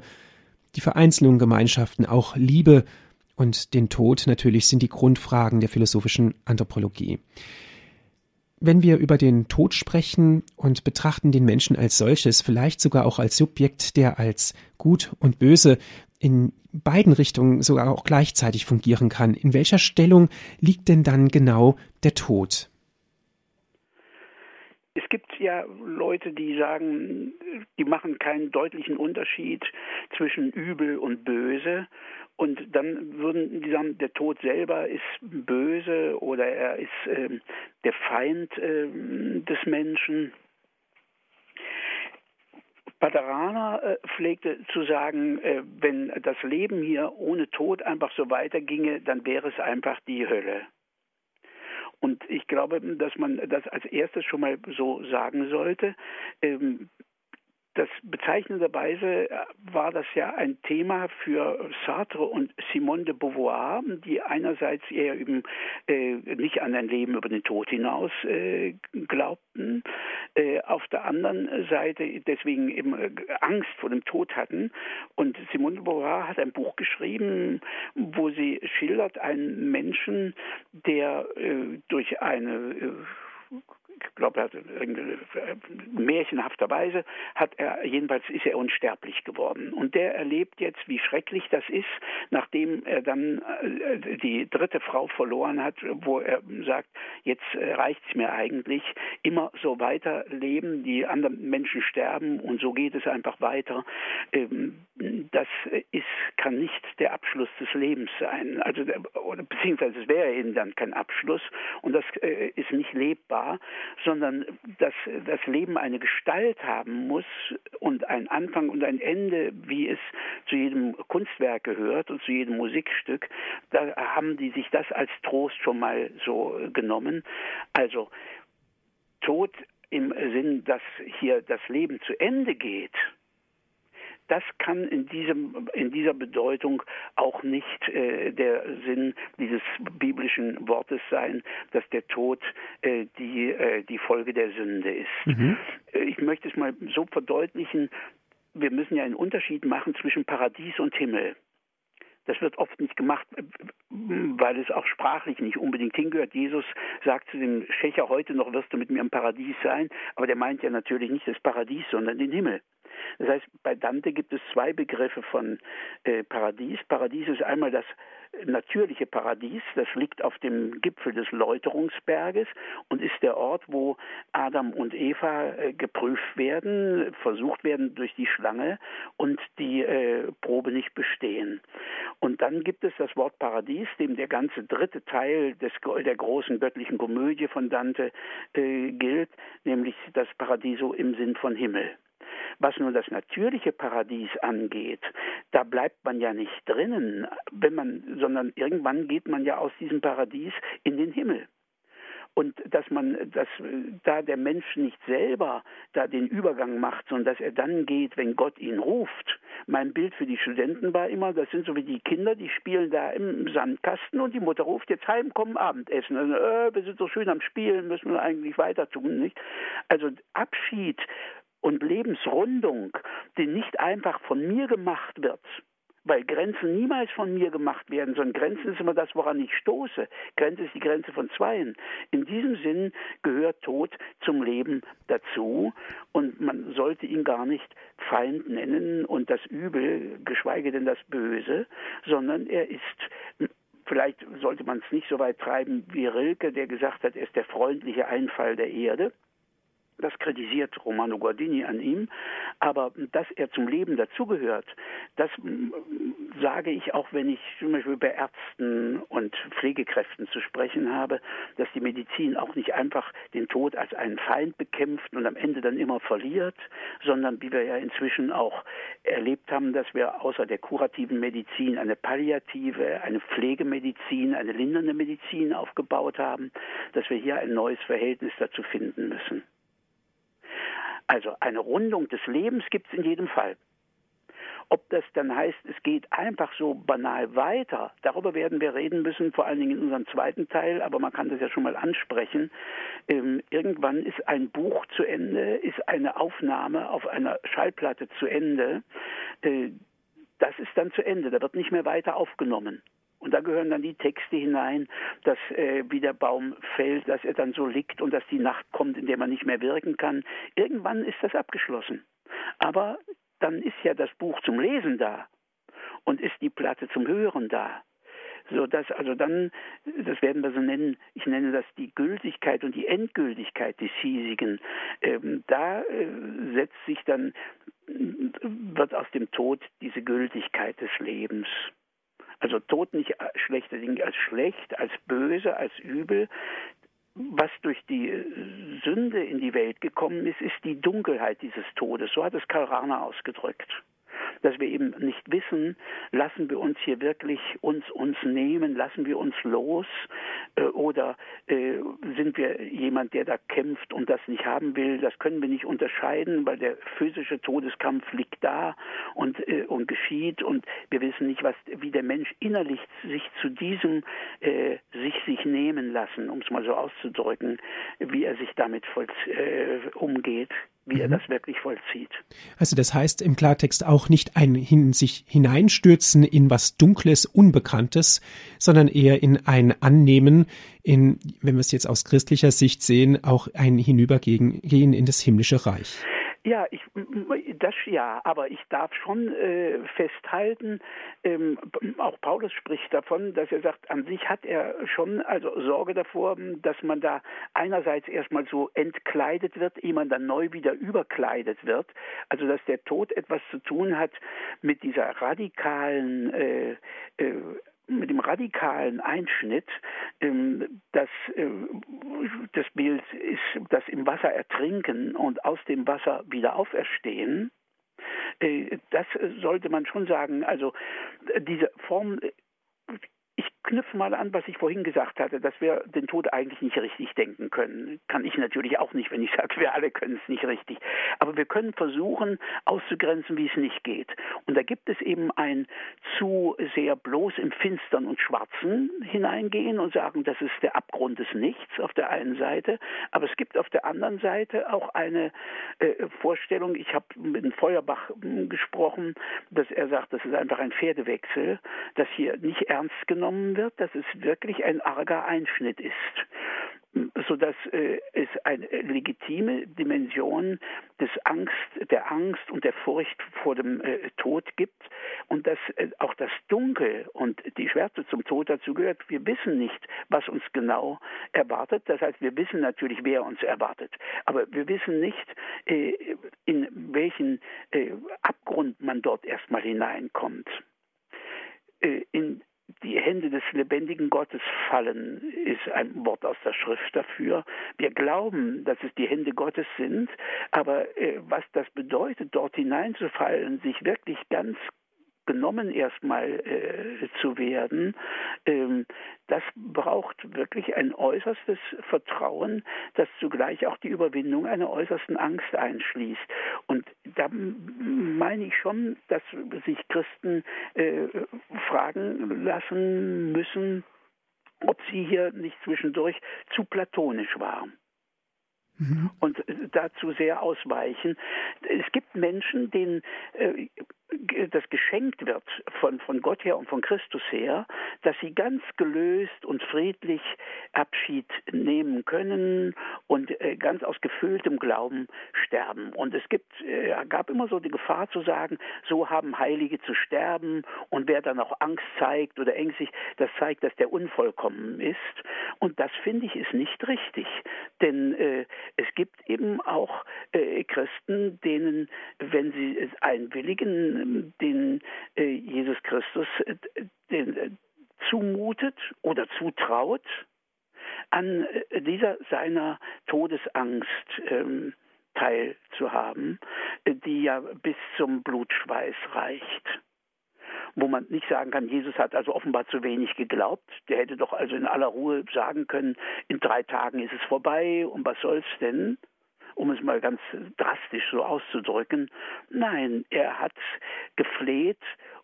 die Vereinzelung Gemeinschaften, auch Liebe und den Tod natürlich sind die Grundfragen der philosophischen Anthropologie. Wenn wir über den Tod sprechen und betrachten den Menschen als solches, vielleicht sogar auch als Subjekt, der als gut und böse in beiden Richtungen sogar auch gleichzeitig fungieren kann, in welcher Stellung liegt denn dann genau der Tod? Es gibt ja Leute, die sagen, die machen keinen deutlichen Unterschied zwischen übel und böse. Und dann würden die sagen, der Tod selber ist böse oder er ist äh, der Feind äh, des Menschen. Paterana äh, pflegte zu sagen, äh, wenn das Leben hier ohne Tod einfach so weiterginge, dann wäre es einfach die Hölle. Und ich glaube, dass man das als erstes schon mal so sagen sollte. Ähm, das bezeichnenderweise äh, war das ja ein Thema für Sartre und Simone de Beauvoir, die einerseits eher eben äh, nicht an ein Leben über den Tod hinaus äh, glaubten, äh, auf der anderen Seite deswegen eben äh, Angst vor dem Tod hatten. Und Simone de Beauvoir hat ein Buch geschrieben, wo sie schildert einen Menschen, der äh, durch eine ich glaube, hat märchenhafterweise hat er jedenfalls ist er unsterblich geworden. Und der erlebt jetzt, wie schrecklich das ist, nachdem er dann äh, die dritte Frau verloren hat, wo er sagt, jetzt äh, reicht es mir eigentlich, immer so weiterleben, die anderen Menschen sterben und so geht es einfach weiter. Ähm, das ist kann nicht der Abschluss des Lebens sein, also beziehungsweise es wäre eben dann kein Abschluss. Und das äh, ist nicht lebbar sondern dass das Leben eine Gestalt haben muss und ein Anfang und ein Ende, wie es zu jedem Kunstwerk gehört und zu jedem Musikstück, da haben die sich das als Trost schon mal so genommen. Also Tod im Sinn, dass hier das Leben zu Ende geht, das kann in, diesem, in dieser Bedeutung auch nicht äh, der Sinn dieses biblischen Wortes sein, dass der Tod äh, die, äh, die Folge der Sünde ist. Mhm. Äh, ich möchte es mal so verdeutlichen, wir müssen ja einen Unterschied machen zwischen Paradies und Himmel. Das wird oft nicht gemacht, weil es auch sprachlich nicht unbedingt hingehört. Jesus sagt zu dem Schächer, heute noch wirst du mit mir im Paradies sein, aber der meint ja natürlich nicht das Paradies, sondern den Himmel. Das heißt, bei Dante gibt es zwei Begriffe von äh, Paradies. Paradies ist einmal das natürliche Paradies, das liegt auf dem Gipfel des Läuterungsberges und ist der Ort, wo Adam und Eva äh, geprüft werden, versucht werden durch die Schlange und die äh, Probe nicht bestehen. Und dann gibt es das Wort Paradies, dem der ganze dritte Teil des, der großen göttlichen Komödie von Dante äh, gilt, nämlich das Paradiso im Sinn von Himmel. Was nun das natürliche Paradies angeht, da bleibt man ja nicht drinnen, wenn man, sondern irgendwann geht man ja aus diesem Paradies in den Himmel und dass man, dass da der Mensch nicht selber da den Übergang macht, sondern dass er dann geht, wenn Gott ihn ruft. Mein Bild für die Studenten war immer, das sind so wie die Kinder, die spielen da im Sandkasten und die Mutter ruft jetzt heim, komm Abendessen. Also, äh, wir sind so schön am Spielen, müssen wir eigentlich weiter tun, nicht? Also Abschied und Lebensrundung, die nicht einfach von mir gemacht wird, weil Grenzen niemals von mir gemacht werden, sondern Grenzen ist immer das, woran ich stoße. Grenze ist die Grenze von Zweien. In diesem Sinn gehört Tod zum Leben dazu und man sollte ihn gar nicht Feind nennen und das Übel, geschweige denn das Böse, sondern er ist Vielleicht sollte man es nicht so weit treiben wie Rilke, der gesagt hat, er ist der freundliche Einfall der Erde. Das kritisiert Romano Guardini an ihm. Aber dass er zum Leben dazugehört, das mm, sage ich auch, wenn ich zum Beispiel bei Ärzten und Pflegekräften zu sprechen habe, dass die Medizin auch nicht einfach den Tod als einen Feind bekämpft und am Ende dann immer verliert, sondern wie wir ja inzwischen auch erlebt haben, dass wir außer der kurativen Medizin eine palliative, eine Pflegemedizin, eine lindernde Medizin aufgebaut haben, dass wir hier ein neues Verhältnis dazu finden müssen. Also eine Rundung des Lebens gibt es in jedem Fall. Ob das dann heißt, es geht einfach so banal weiter, darüber werden wir reden müssen, vor allen Dingen in unserem zweiten Teil, aber man kann das ja schon mal ansprechen. Ähm, irgendwann ist ein Buch zu Ende, ist eine Aufnahme auf einer Schallplatte zu Ende. Äh, das ist dann zu Ende, da wird nicht mehr weiter aufgenommen. Und da gehören dann die Texte hinein, dass äh, wie der Baum fällt, dass er dann so liegt und dass die Nacht kommt, in der man nicht mehr wirken kann. Irgendwann ist das abgeschlossen. Aber dann ist ja das Buch zum Lesen da und ist die Platte zum Hören da. So dass also dann, das werden wir so nennen, ich nenne das die Gültigkeit und die Endgültigkeit des hiesigen. Ähm, da äh, setzt sich dann, wird aus dem Tod diese Gültigkeit des Lebens. Also Tod nicht schlechte Dinge als schlecht, als böse, als übel. Was durch die Sünde in die Welt gekommen ist, ist die Dunkelheit dieses Todes. So hat es Karl Rahner ausgedrückt dass wir eben nicht wissen, lassen wir uns hier wirklich uns uns nehmen, lassen wir uns los äh, oder äh, sind wir jemand, der da kämpft und das nicht haben will. Das können wir nicht unterscheiden, weil der physische Todeskampf liegt da und äh, und geschieht und wir wissen nicht, was wie der Mensch innerlich sich zu diesem äh, sich sich nehmen lassen, um es mal so auszudrücken, wie er sich damit voll, äh, umgeht wie er mhm. das wirklich vollzieht. Also das heißt im Klartext auch nicht ein hin, sich hineinstürzen in was Dunkles, Unbekanntes, sondern eher in ein Annehmen, in, wenn wir es jetzt aus christlicher Sicht sehen, auch ein Hinübergehen in das himmlische Reich. Ja, ich, das ja, aber ich darf schon äh, festhalten, ähm, auch Paulus spricht davon, dass er sagt, an sich hat er schon also Sorge davor, dass man da einerseits erstmal so entkleidet wird, ehe man dann neu wieder überkleidet wird. Also dass der Tod etwas zu tun hat mit dieser radikalen äh, äh, mit dem radikalen Einschnitt, ähm, dass äh, das Bild ist, das im Wasser ertrinken und aus dem Wasser wieder auferstehen. Äh, das sollte man schon sagen. Also diese Form knüpfe mal an, was ich vorhin gesagt hatte, dass wir den Tod eigentlich nicht richtig denken können. Kann ich natürlich auch nicht, wenn ich sage, wir alle können es nicht richtig. Aber wir können versuchen, auszugrenzen, wie es nicht geht. Und da gibt es eben ein zu sehr bloß im Finstern und Schwarzen hineingehen und sagen, das ist der Abgrund des Nichts auf der einen Seite. Aber es gibt auf der anderen Seite auch eine äh, Vorstellung, ich habe mit Feuerbach hm, gesprochen, dass er sagt, das ist einfach ein Pferdewechsel, dass hier nicht ernst genommen wird wird, dass es wirklich ein arger Einschnitt ist sodass äh, es eine legitime Dimension des Angst, der Angst und der Furcht vor dem äh, Tod gibt und dass äh, auch das Dunkel und die Schwärze zum Tod dazu gehört. Wir wissen nicht, was uns genau erwartet. Das heißt, wir wissen natürlich, wer uns erwartet, aber wir wissen nicht, äh, in welchen äh, Abgrund man dort erstmal hineinkommt. Äh, in die Hände des lebendigen Gottes fallen, ist ein Wort aus der Schrift dafür. Wir glauben, dass es die Hände Gottes sind, aber äh, was das bedeutet, dort hineinzufallen, sich wirklich ganz genommen erstmal äh, zu werden, ähm, das braucht wirklich ein äußerstes Vertrauen, das zugleich auch die Überwindung einer äußersten Angst einschließt. Und da meine ich schon, dass sich Christen äh, fragen lassen müssen, ob sie hier nicht zwischendurch zu platonisch waren mhm. und dazu sehr ausweichen. Es gibt Menschen, denen äh, das geschenkt wird von, von Gott her und von Christus her, dass sie ganz gelöst und friedlich Abschied nehmen können und äh, ganz aus gefülltem Glauben sterben. Und es gibt, äh, gab immer so die Gefahr zu sagen, so haben Heilige zu sterben und wer dann auch Angst zeigt oder ängstlich, das zeigt, dass der unvollkommen ist. Und das finde ich ist nicht richtig, denn äh, es gibt eben auch äh, Christen, denen, wenn sie einwilligen, den äh, Jesus Christus äh, äh, zumutet oder zutraut, an dieser seiner Todesangst ähm, teilzuhaben, die ja bis zum Blutschweiß reicht wo man nicht sagen kann, Jesus hat also offenbar zu wenig geglaubt. Der hätte doch also in aller Ruhe sagen können, in drei Tagen ist es vorbei und was soll's denn? Um es mal ganz drastisch so auszudrücken. Nein, er hat gefleht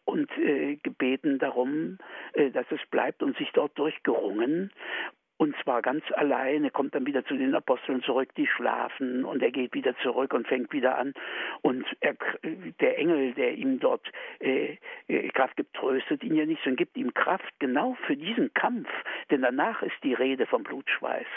und äh, gebeten darum, äh, dass es bleibt und sich dort durchgerungen. Und zwar ganz alleine, kommt dann wieder zu den Aposteln zurück, die schlafen und er geht wieder zurück und fängt wieder an. Und er, der Engel, der ihm dort äh, äh Kraft gibt, tröstet ihn ja nicht, sondern gibt ihm Kraft genau für diesen Kampf. Denn danach ist die Rede vom Blutschweiß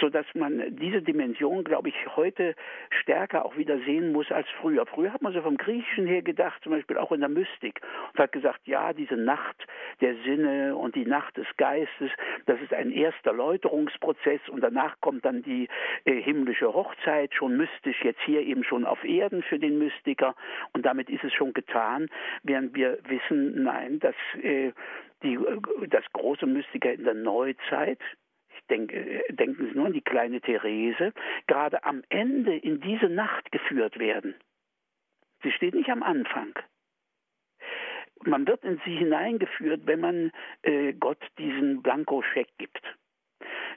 so dass man diese Dimension, glaube ich, heute stärker auch wieder sehen muss als früher. Früher hat man so vom Griechischen her gedacht, zum Beispiel auch in der Mystik, und hat gesagt, ja, diese Nacht der Sinne und die Nacht des Geistes, das ist ein erster Läuterungsprozess und danach kommt dann die äh, himmlische Hochzeit, schon mystisch, jetzt hier eben schon auf Erden für den Mystiker und damit ist es schon getan, während wir wissen, nein, dass äh, die, äh, das große Mystiker in der Neuzeit, denke, denken Sie nur an die kleine Therese, gerade am Ende in diese Nacht geführt werden. Sie steht nicht am Anfang. Man wird in sie hineingeführt, wenn man äh, Gott diesen Blankoscheck gibt.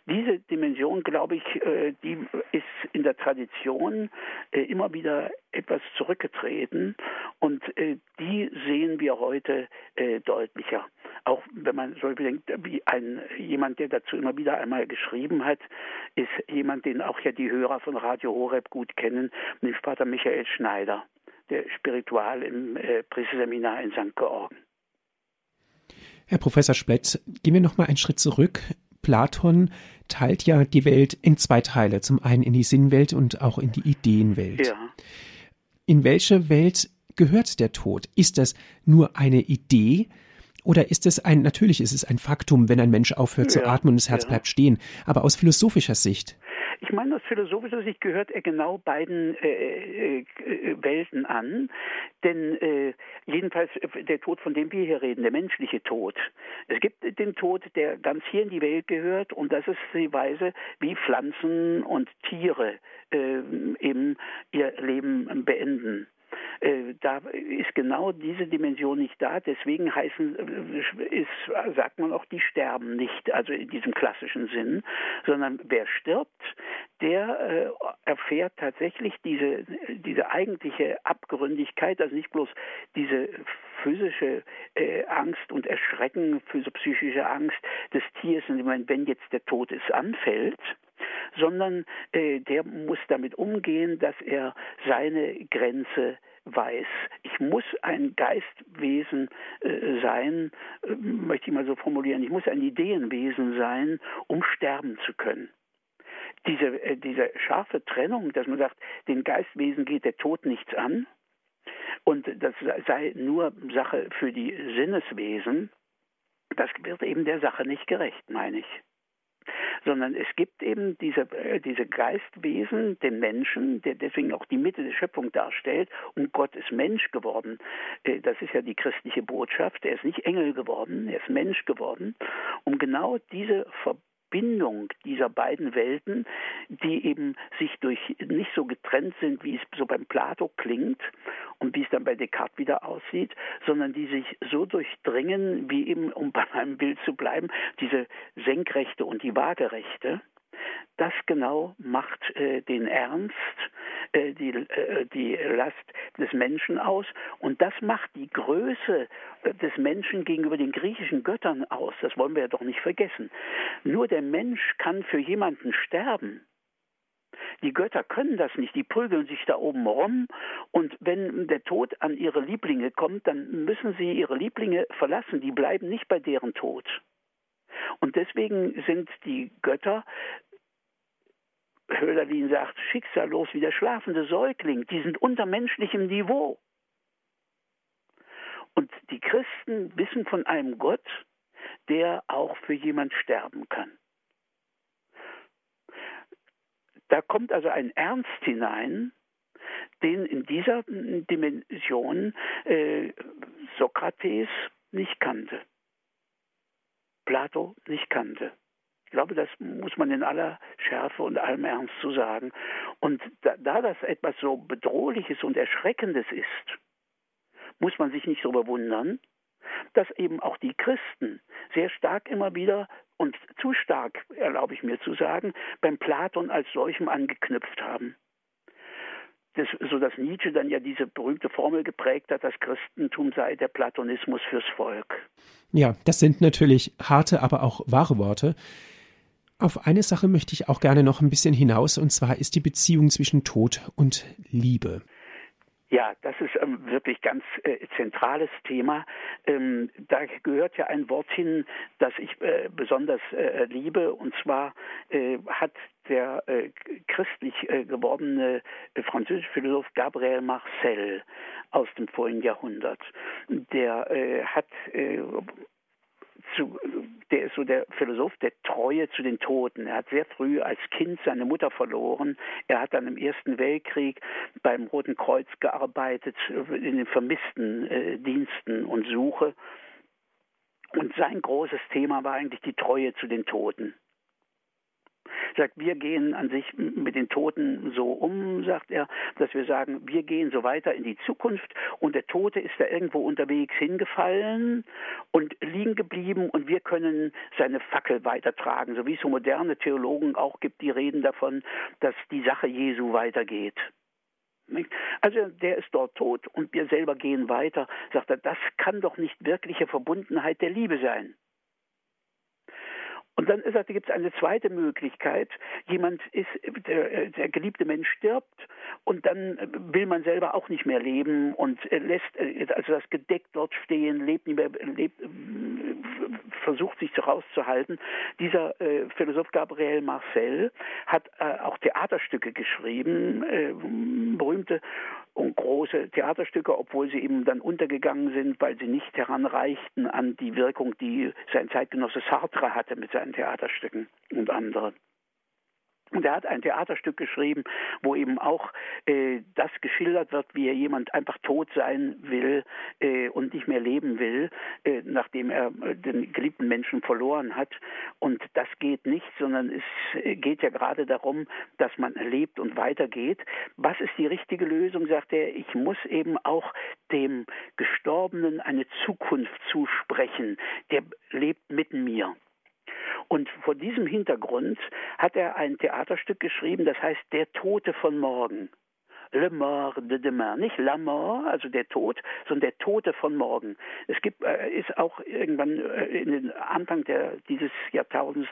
Diese Dimension, glaube ich, äh, die ist in der Tradition äh, immer wieder etwas zurückgetreten und äh, die sehen wir heute deutlicher. Auch wenn man so bedenkt, wie ein jemand, der dazu immer wieder einmal geschrieben hat, ist jemand, den auch ja die Hörer von Radio Horeb gut kennen, nämlich Pater Michael Schneider, der Spiritual im äh, Priesterseminar in St. Georgen. Herr Professor Splett, gehen wir noch mal einen Schritt zurück. Platon teilt ja die Welt in zwei Teile, zum einen in die Sinnwelt und auch in die Ideenwelt. Ja. In welche Welt gehört der Tod? Ist das nur eine Idee oder ist es ein, natürlich ist es ein Faktum, wenn ein Mensch aufhört ja, zu atmen und das Herz ja. bleibt stehen, aber aus philosophischer Sicht? Ich meine, aus philosophischer Sicht gehört er genau beiden äh, äh, Welten an. Denn äh, jedenfalls äh, der Tod, von dem wir hier reden, der menschliche Tod. Es gibt den Tod, der ganz hier in die Welt gehört und das ist die Weise, wie Pflanzen und Tiere äh, eben ihr Leben beenden. Äh, da ist genau diese Dimension nicht da. Deswegen heißen, äh, ist, sagt man auch, die sterben nicht, also in diesem klassischen Sinn, sondern wer stirbt, der äh, erfährt tatsächlich diese, diese eigentliche Abgründigkeit, also nicht bloß diese physische äh, Angst und Erschrecken, psychische Angst des Tiers, wenn jetzt der Tod es anfällt, sondern äh, der muss damit umgehen, dass er seine Grenze weiß. Ich muss ein Geistwesen äh, sein, äh, möchte ich mal so formulieren, ich muss ein Ideenwesen sein, um sterben zu können. Diese, äh, diese scharfe Trennung, dass man sagt, den Geistwesen geht der Tod nichts an und das sei nur Sache für die Sinneswesen, das wird eben der Sache nicht gerecht, meine ich sondern es gibt eben diese, äh, diese Geistwesen, den Menschen, der deswegen auch die Mitte der Schöpfung darstellt, und Gott ist Mensch geworden. Äh, das ist ja die christliche Botschaft. Er ist nicht Engel geworden, er ist Mensch geworden, um genau diese Verbindung Verbindung dieser beiden Welten, die eben sich durch nicht so getrennt sind, wie es so beim Plato klingt und wie es dann bei Descartes wieder aussieht, sondern die sich so durchdringen, wie eben, um bei meinem Bild zu bleiben, diese Senkrechte und die Waagerechte. Das genau macht äh, den Ernst, äh, die, äh, die Last des Menschen aus. Und das macht die Größe äh, des Menschen gegenüber den griechischen Göttern aus. Das wollen wir ja doch nicht vergessen. Nur der Mensch kann für jemanden sterben. Die Götter können das nicht, die prügeln sich da oben rum und wenn der Tod an ihre Lieblinge kommt, dann müssen sie ihre Lieblinge verlassen, die bleiben nicht bei deren Tod. Und deswegen sind die Götter Hölderlin sagt, schicksallos wie der schlafende Säugling, die sind unter menschlichem Niveau. Und die Christen wissen von einem Gott, der auch für jemand sterben kann. Da kommt also ein Ernst hinein, den in dieser Dimension äh, Sokrates nicht kannte, Plato nicht kannte. Ich glaube, das muss man in aller Schärfe und allem Ernst zu sagen. Und da, da das etwas so Bedrohliches und Erschreckendes ist, muss man sich nicht darüber wundern, dass eben auch die Christen sehr stark immer wieder und zu stark, erlaube ich mir zu sagen, beim Platon als solchem angeknüpft haben. Das, so dass Nietzsche dann ja diese berühmte Formel geprägt hat, das Christentum sei der Platonismus fürs Volk. Ja, das sind natürlich harte, aber auch wahre Worte. Auf eine Sache möchte ich auch gerne noch ein bisschen hinaus, und zwar ist die Beziehung zwischen Tod und Liebe. Ja, das ist ähm, wirklich ganz äh, zentrales Thema. Ähm, da gehört ja ein Wort hin, das ich äh, besonders äh, liebe, und zwar äh, hat der äh, christlich äh, gewordene französische Philosoph Gabriel Marcel aus dem vorigen Jahrhundert, der hat zu, der ist so der Philosoph der Treue zu den Toten. Er hat sehr früh als Kind seine Mutter verloren. Er hat dann im Ersten Weltkrieg beim Roten Kreuz gearbeitet, in den vermissten äh, Diensten und Suche. Und sein großes Thema war eigentlich die Treue zu den Toten sagt, wir gehen an sich mit den Toten so um, sagt er, dass wir sagen, wir gehen so weiter in die Zukunft und der Tote ist da irgendwo unterwegs hingefallen und liegen geblieben und wir können seine Fackel weitertragen, so wie es so moderne Theologen auch gibt, die reden davon, dass die Sache Jesu weitergeht. Also der ist dort tot und wir selber gehen weiter, sagt er, das kann doch nicht wirkliche Verbundenheit der Liebe sein. Und dann sagt, gibt es eine zweite Möglichkeit. Jemand ist, der, der, geliebte Mensch stirbt und dann will man selber auch nicht mehr leben und lässt also das gedeckt dort stehen, lebt nicht mehr, lebt, versucht sich rauszuhalten. Dieser äh, Philosoph Gabriel Marcel hat äh, auch Theaterstücke geschrieben, äh, berühmte und große Theaterstücke, obwohl sie eben dann untergegangen sind, weil sie nicht heranreichten an die Wirkung, die sein Zeitgenosse Sartre hatte mit seinen Theaterstücken und anderen. Und er hat ein Theaterstück geschrieben, wo eben auch äh, das geschildert wird, wie er jemand einfach tot sein will äh, und nicht mehr leben will, äh, nachdem er äh, den geliebten Menschen verloren hat. Und das geht nicht, sondern es äh, geht ja gerade darum, dass man lebt und weitergeht. Was ist die richtige Lösung, sagt er. Ich muss eben auch dem Gestorbenen eine Zukunft zusprechen. Der lebt mitten mir. Und vor diesem Hintergrund hat er ein Theaterstück geschrieben, das heißt Der Tote von morgen. Le Mort de demain, nicht La Mort, also der Tod, sondern der Tote von morgen. Es gibt, äh, ist auch irgendwann äh, in den Anfang der, dieses Jahrtausends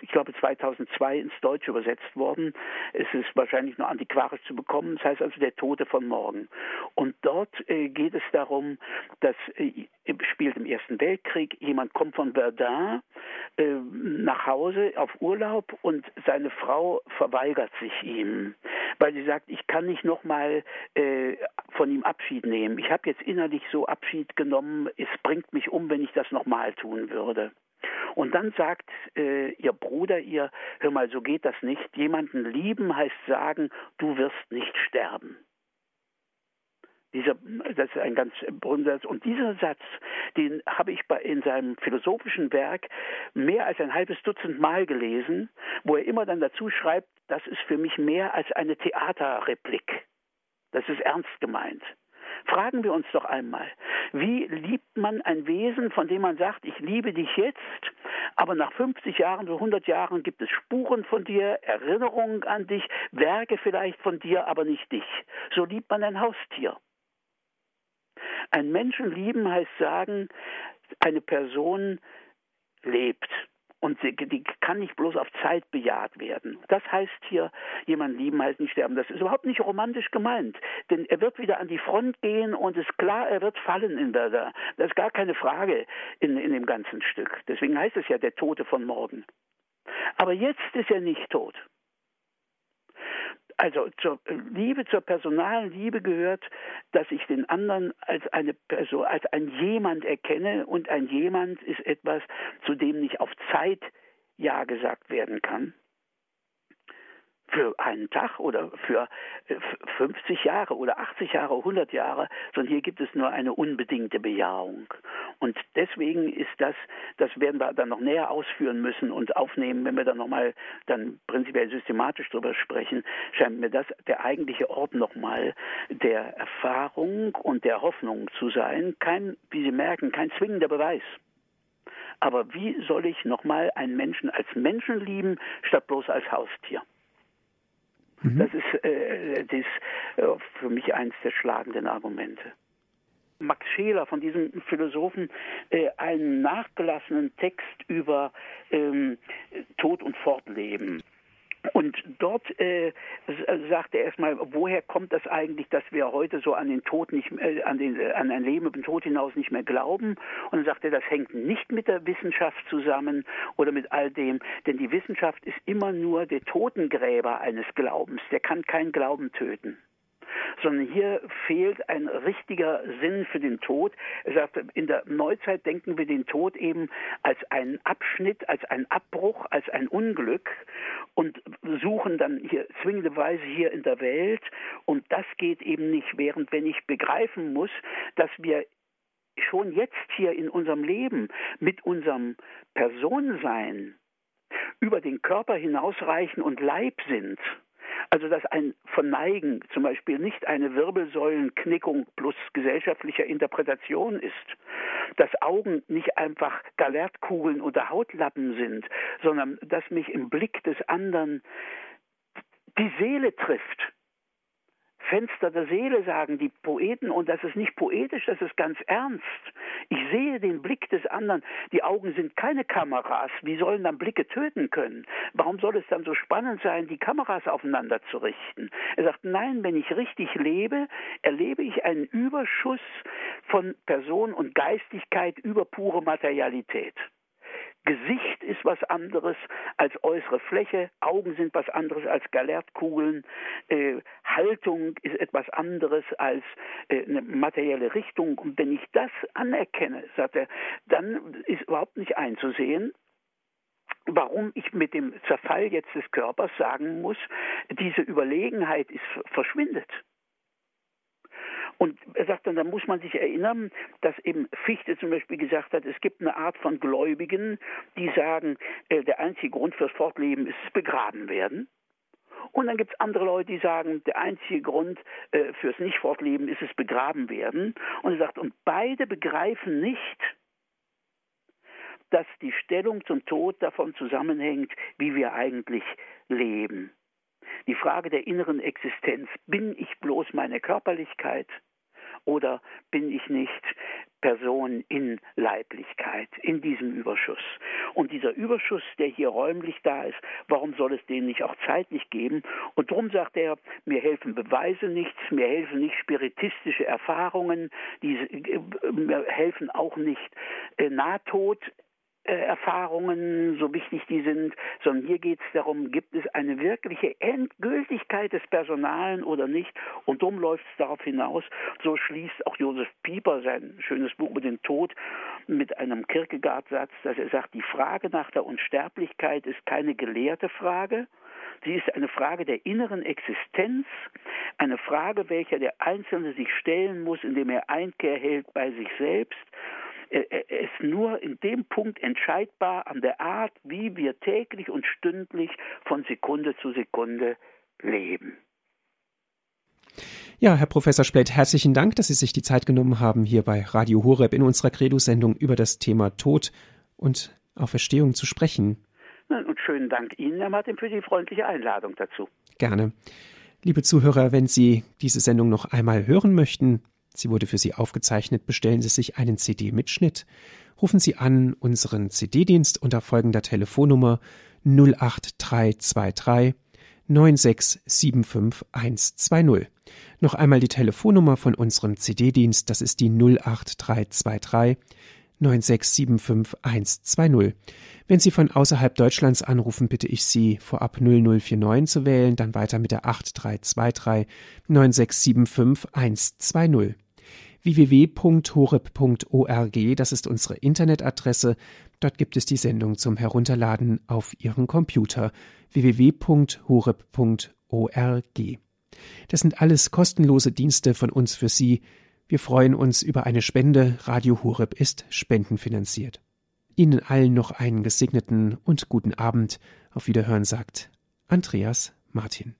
ich glaube 2002 ins Deutsche übersetzt worden. Es ist wahrscheinlich nur antiquarisch zu bekommen. Das heißt also der Tote von morgen. Und dort äh, geht es darum, dass äh, spielt im Ersten Weltkrieg jemand kommt von Verdun äh, nach Hause auf Urlaub und seine Frau verweigert sich ihm, weil sie sagt, ich kann nicht nochmal äh, von ihm Abschied nehmen. Ich habe jetzt innerlich so Abschied genommen. Es bringt mich um, wenn ich das nochmal tun würde. Und dann sagt äh, ihr Bruder ihr, hör mal, so geht das nicht. Jemanden lieben heißt sagen, du wirst nicht sterben. Dieser, das ist ein ganz berühmter Satz. Und dieser Satz, den habe ich bei, in seinem philosophischen Werk mehr als ein halbes Dutzend Mal gelesen, wo er immer dann dazu schreibt, das ist für mich mehr als eine Theaterreplik. Das ist ernst gemeint. Fragen wir uns doch einmal, wie liebt man ein Wesen, von dem man sagt, ich liebe dich jetzt, aber nach 50 Jahren, so 100 Jahren gibt es Spuren von dir, Erinnerungen an dich, Werke vielleicht von dir, aber nicht dich. So liebt man ein Haustier. Ein Menschen lieben heißt sagen, eine Person lebt. Und sie, die kann nicht bloß auf Zeit bejaht werden. Das heißt hier, jemand lieben heißt nicht sterben. Das ist überhaupt nicht romantisch gemeint. Denn er wird wieder an die Front gehen und ist klar, er wird fallen in Verdun. Das ist gar keine Frage in, in dem ganzen Stück. Deswegen heißt es ja der Tote von morgen. Aber jetzt ist er nicht tot. Also zur Liebe, zur personalen Liebe gehört, dass ich den anderen als eine Person, als ein jemand erkenne und ein jemand ist etwas, zu dem nicht auf Zeit Ja gesagt werden kann, für einen Tag oder für 50 äh, Jahre oder 80 Jahre, 100 Jahre, sondern hier gibt es nur eine unbedingte Bejahung. Und deswegen ist das, das werden wir dann noch näher ausführen müssen und aufnehmen, wenn wir dann nochmal dann prinzipiell systematisch darüber sprechen, scheint mir das der eigentliche Ort nochmal der Erfahrung und der Hoffnung zu sein. Kein, wie Sie merken, kein zwingender Beweis Aber wie soll ich nochmal einen Menschen als Menschen lieben, statt bloß als Haustier? Mhm. Das ist, äh, das ist äh, für mich eines der schlagenden Argumente. Max Scheler von diesem Philosophen äh, einen nachgelassenen Text über ähm, Tod und Fortleben. Und dort äh, sagt er erstmal, woher kommt das eigentlich, dass wir heute so an den Tod nicht, äh, an, den, äh, an ein Leben über den Tod hinaus nicht mehr glauben? Und dann sagt er, das hängt nicht mit der Wissenschaft zusammen oder mit all dem, denn die Wissenschaft ist immer nur der Totengräber eines Glaubens. Der kann keinen Glauben töten sondern hier fehlt ein richtiger Sinn für den Tod. Er sagt, in der Neuzeit denken wir den Tod eben als einen Abschnitt, als einen Abbruch, als ein Unglück und suchen dann hier zwingenderweise hier in der Welt und das geht eben nicht, während wenn ich begreifen muss, dass wir schon jetzt hier in unserem Leben mit unserem Personensein über den Körper hinausreichen und Leib sind, also dass ein Verneigen zum Beispiel nicht eine Wirbelsäulenknickung plus gesellschaftlicher Interpretation ist, dass Augen nicht einfach Galertkugeln oder Hautlappen sind, sondern dass mich im Blick des anderen die Seele trifft Fenster der Seele sagen die Poeten und das ist nicht poetisch, das ist ganz ernst. Ich sehe den Blick des anderen. Die Augen sind keine Kameras. Wie sollen dann Blicke töten können? Warum soll es dann so spannend sein, die Kameras aufeinander zu richten? Er sagt, nein, wenn ich richtig lebe, erlebe ich einen Überschuss von Person und Geistigkeit über pure Materialität. Gesicht ist was anderes als äußere Fläche, Augen sind was anderes als Galertkugeln, äh, Haltung ist etwas anderes als äh, eine materielle Richtung. Und wenn ich das anerkenne, sagt er, dann ist überhaupt nicht einzusehen, warum ich mit dem Zerfall jetzt des Körpers sagen muss, diese Überlegenheit ist verschwindet. Und er sagt dann, da muss man sich erinnern, dass eben Fichte zum Beispiel gesagt hat, es gibt eine Art von Gläubigen, die sagen, äh, der einzige Grund fürs Fortleben ist begraben werden. Und dann gibt es andere Leute, die sagen, der einzige Grund äh, fürs Nicht-Fortleben ist es begraben werden. Und er sagt, und beide begreifen nicht, dass die Stellung zum Tod davon zusammenhängt, wie wir eigentlich leben. Die Frage der inneren Existenz, bin ich bloß meine Körperlichkeit oder bin ich nicht Person in Leiblichkeit, in diesem Überschuss. Und dieser Überschuss, der hier räumlich da ist, warum soll es den nicht auch zeitlich geben? Und darum sagt er, mir helfen Beweise nichts, mir helfen nicht spiritistische Erfahrungen, die, äh, mir helfen auch nicht äh, Nahtod, Erfahrungen, so wichtig die sind, sondern hier geht es darum, gibt es eine wirkliche Endgültigkeit des Personalen oder nicht? Und darum läuft es darauf hinaus. So schließt auch Josef Pieper sein schönes Buch über den Tod mit einem Kierkegaard-Satz, dass er sagt, die Frage nach der Unsterblichkeit ist keine gelehrte Frage, Sie ist eine Frage der inneren Existenz, eine Frage, welcher der Einzelne sich stellen muss, indem er Einkehr hält bei sich selbst ist nur in dem Punkt entscheidbar an der Art, wie wir täglich und stündlich von Sekunde zu Sekunde leben. Ja, Herr Professor Splett, herzlichen Dank, dass Sie sich die Zeit genommen haben, hier bei Radio Horeb in unserer Credo-Sendung über das Thema Tod und Auferstehung zu sprechen. Und schönen Dank Ihnen, Herr Martin, für die freundliche Einladung dazu. Gerne. Liebe Zuhörer, wenn Sie diese Sendung noch einmal hören möchten, Sie wurde für Sie aufgezeichnet. Bestellen Sie sich einen CD-Mitschnitt. Rufen Sie an unseren CD-Dienst unter folgender Telefonnummer 08323 9675120. Noch einmal die Telefonnummer von unserem CD-Dienst, das ist die 08323 9675120. Wenn Sie von außerhalb Deutschlands anrufen, bitte ich Sie, vorab 0049 zu wählen, dann weiter mit der 8323 9675120 www.horeb.org, das ist unsere Internetadresse. Dort gibt es die Sendung zum Herunterladen auf Ihren Computer www.horeb.org. Das sind alles kostenlose Dienste von uns für Sie. Wir freuen uns über eine Spende. Radio Horeb ist spendenfinanziert. Ihnen allen noch einen gesegneten und guten Abend. Auf Wiederhören sagt Andreas Martin.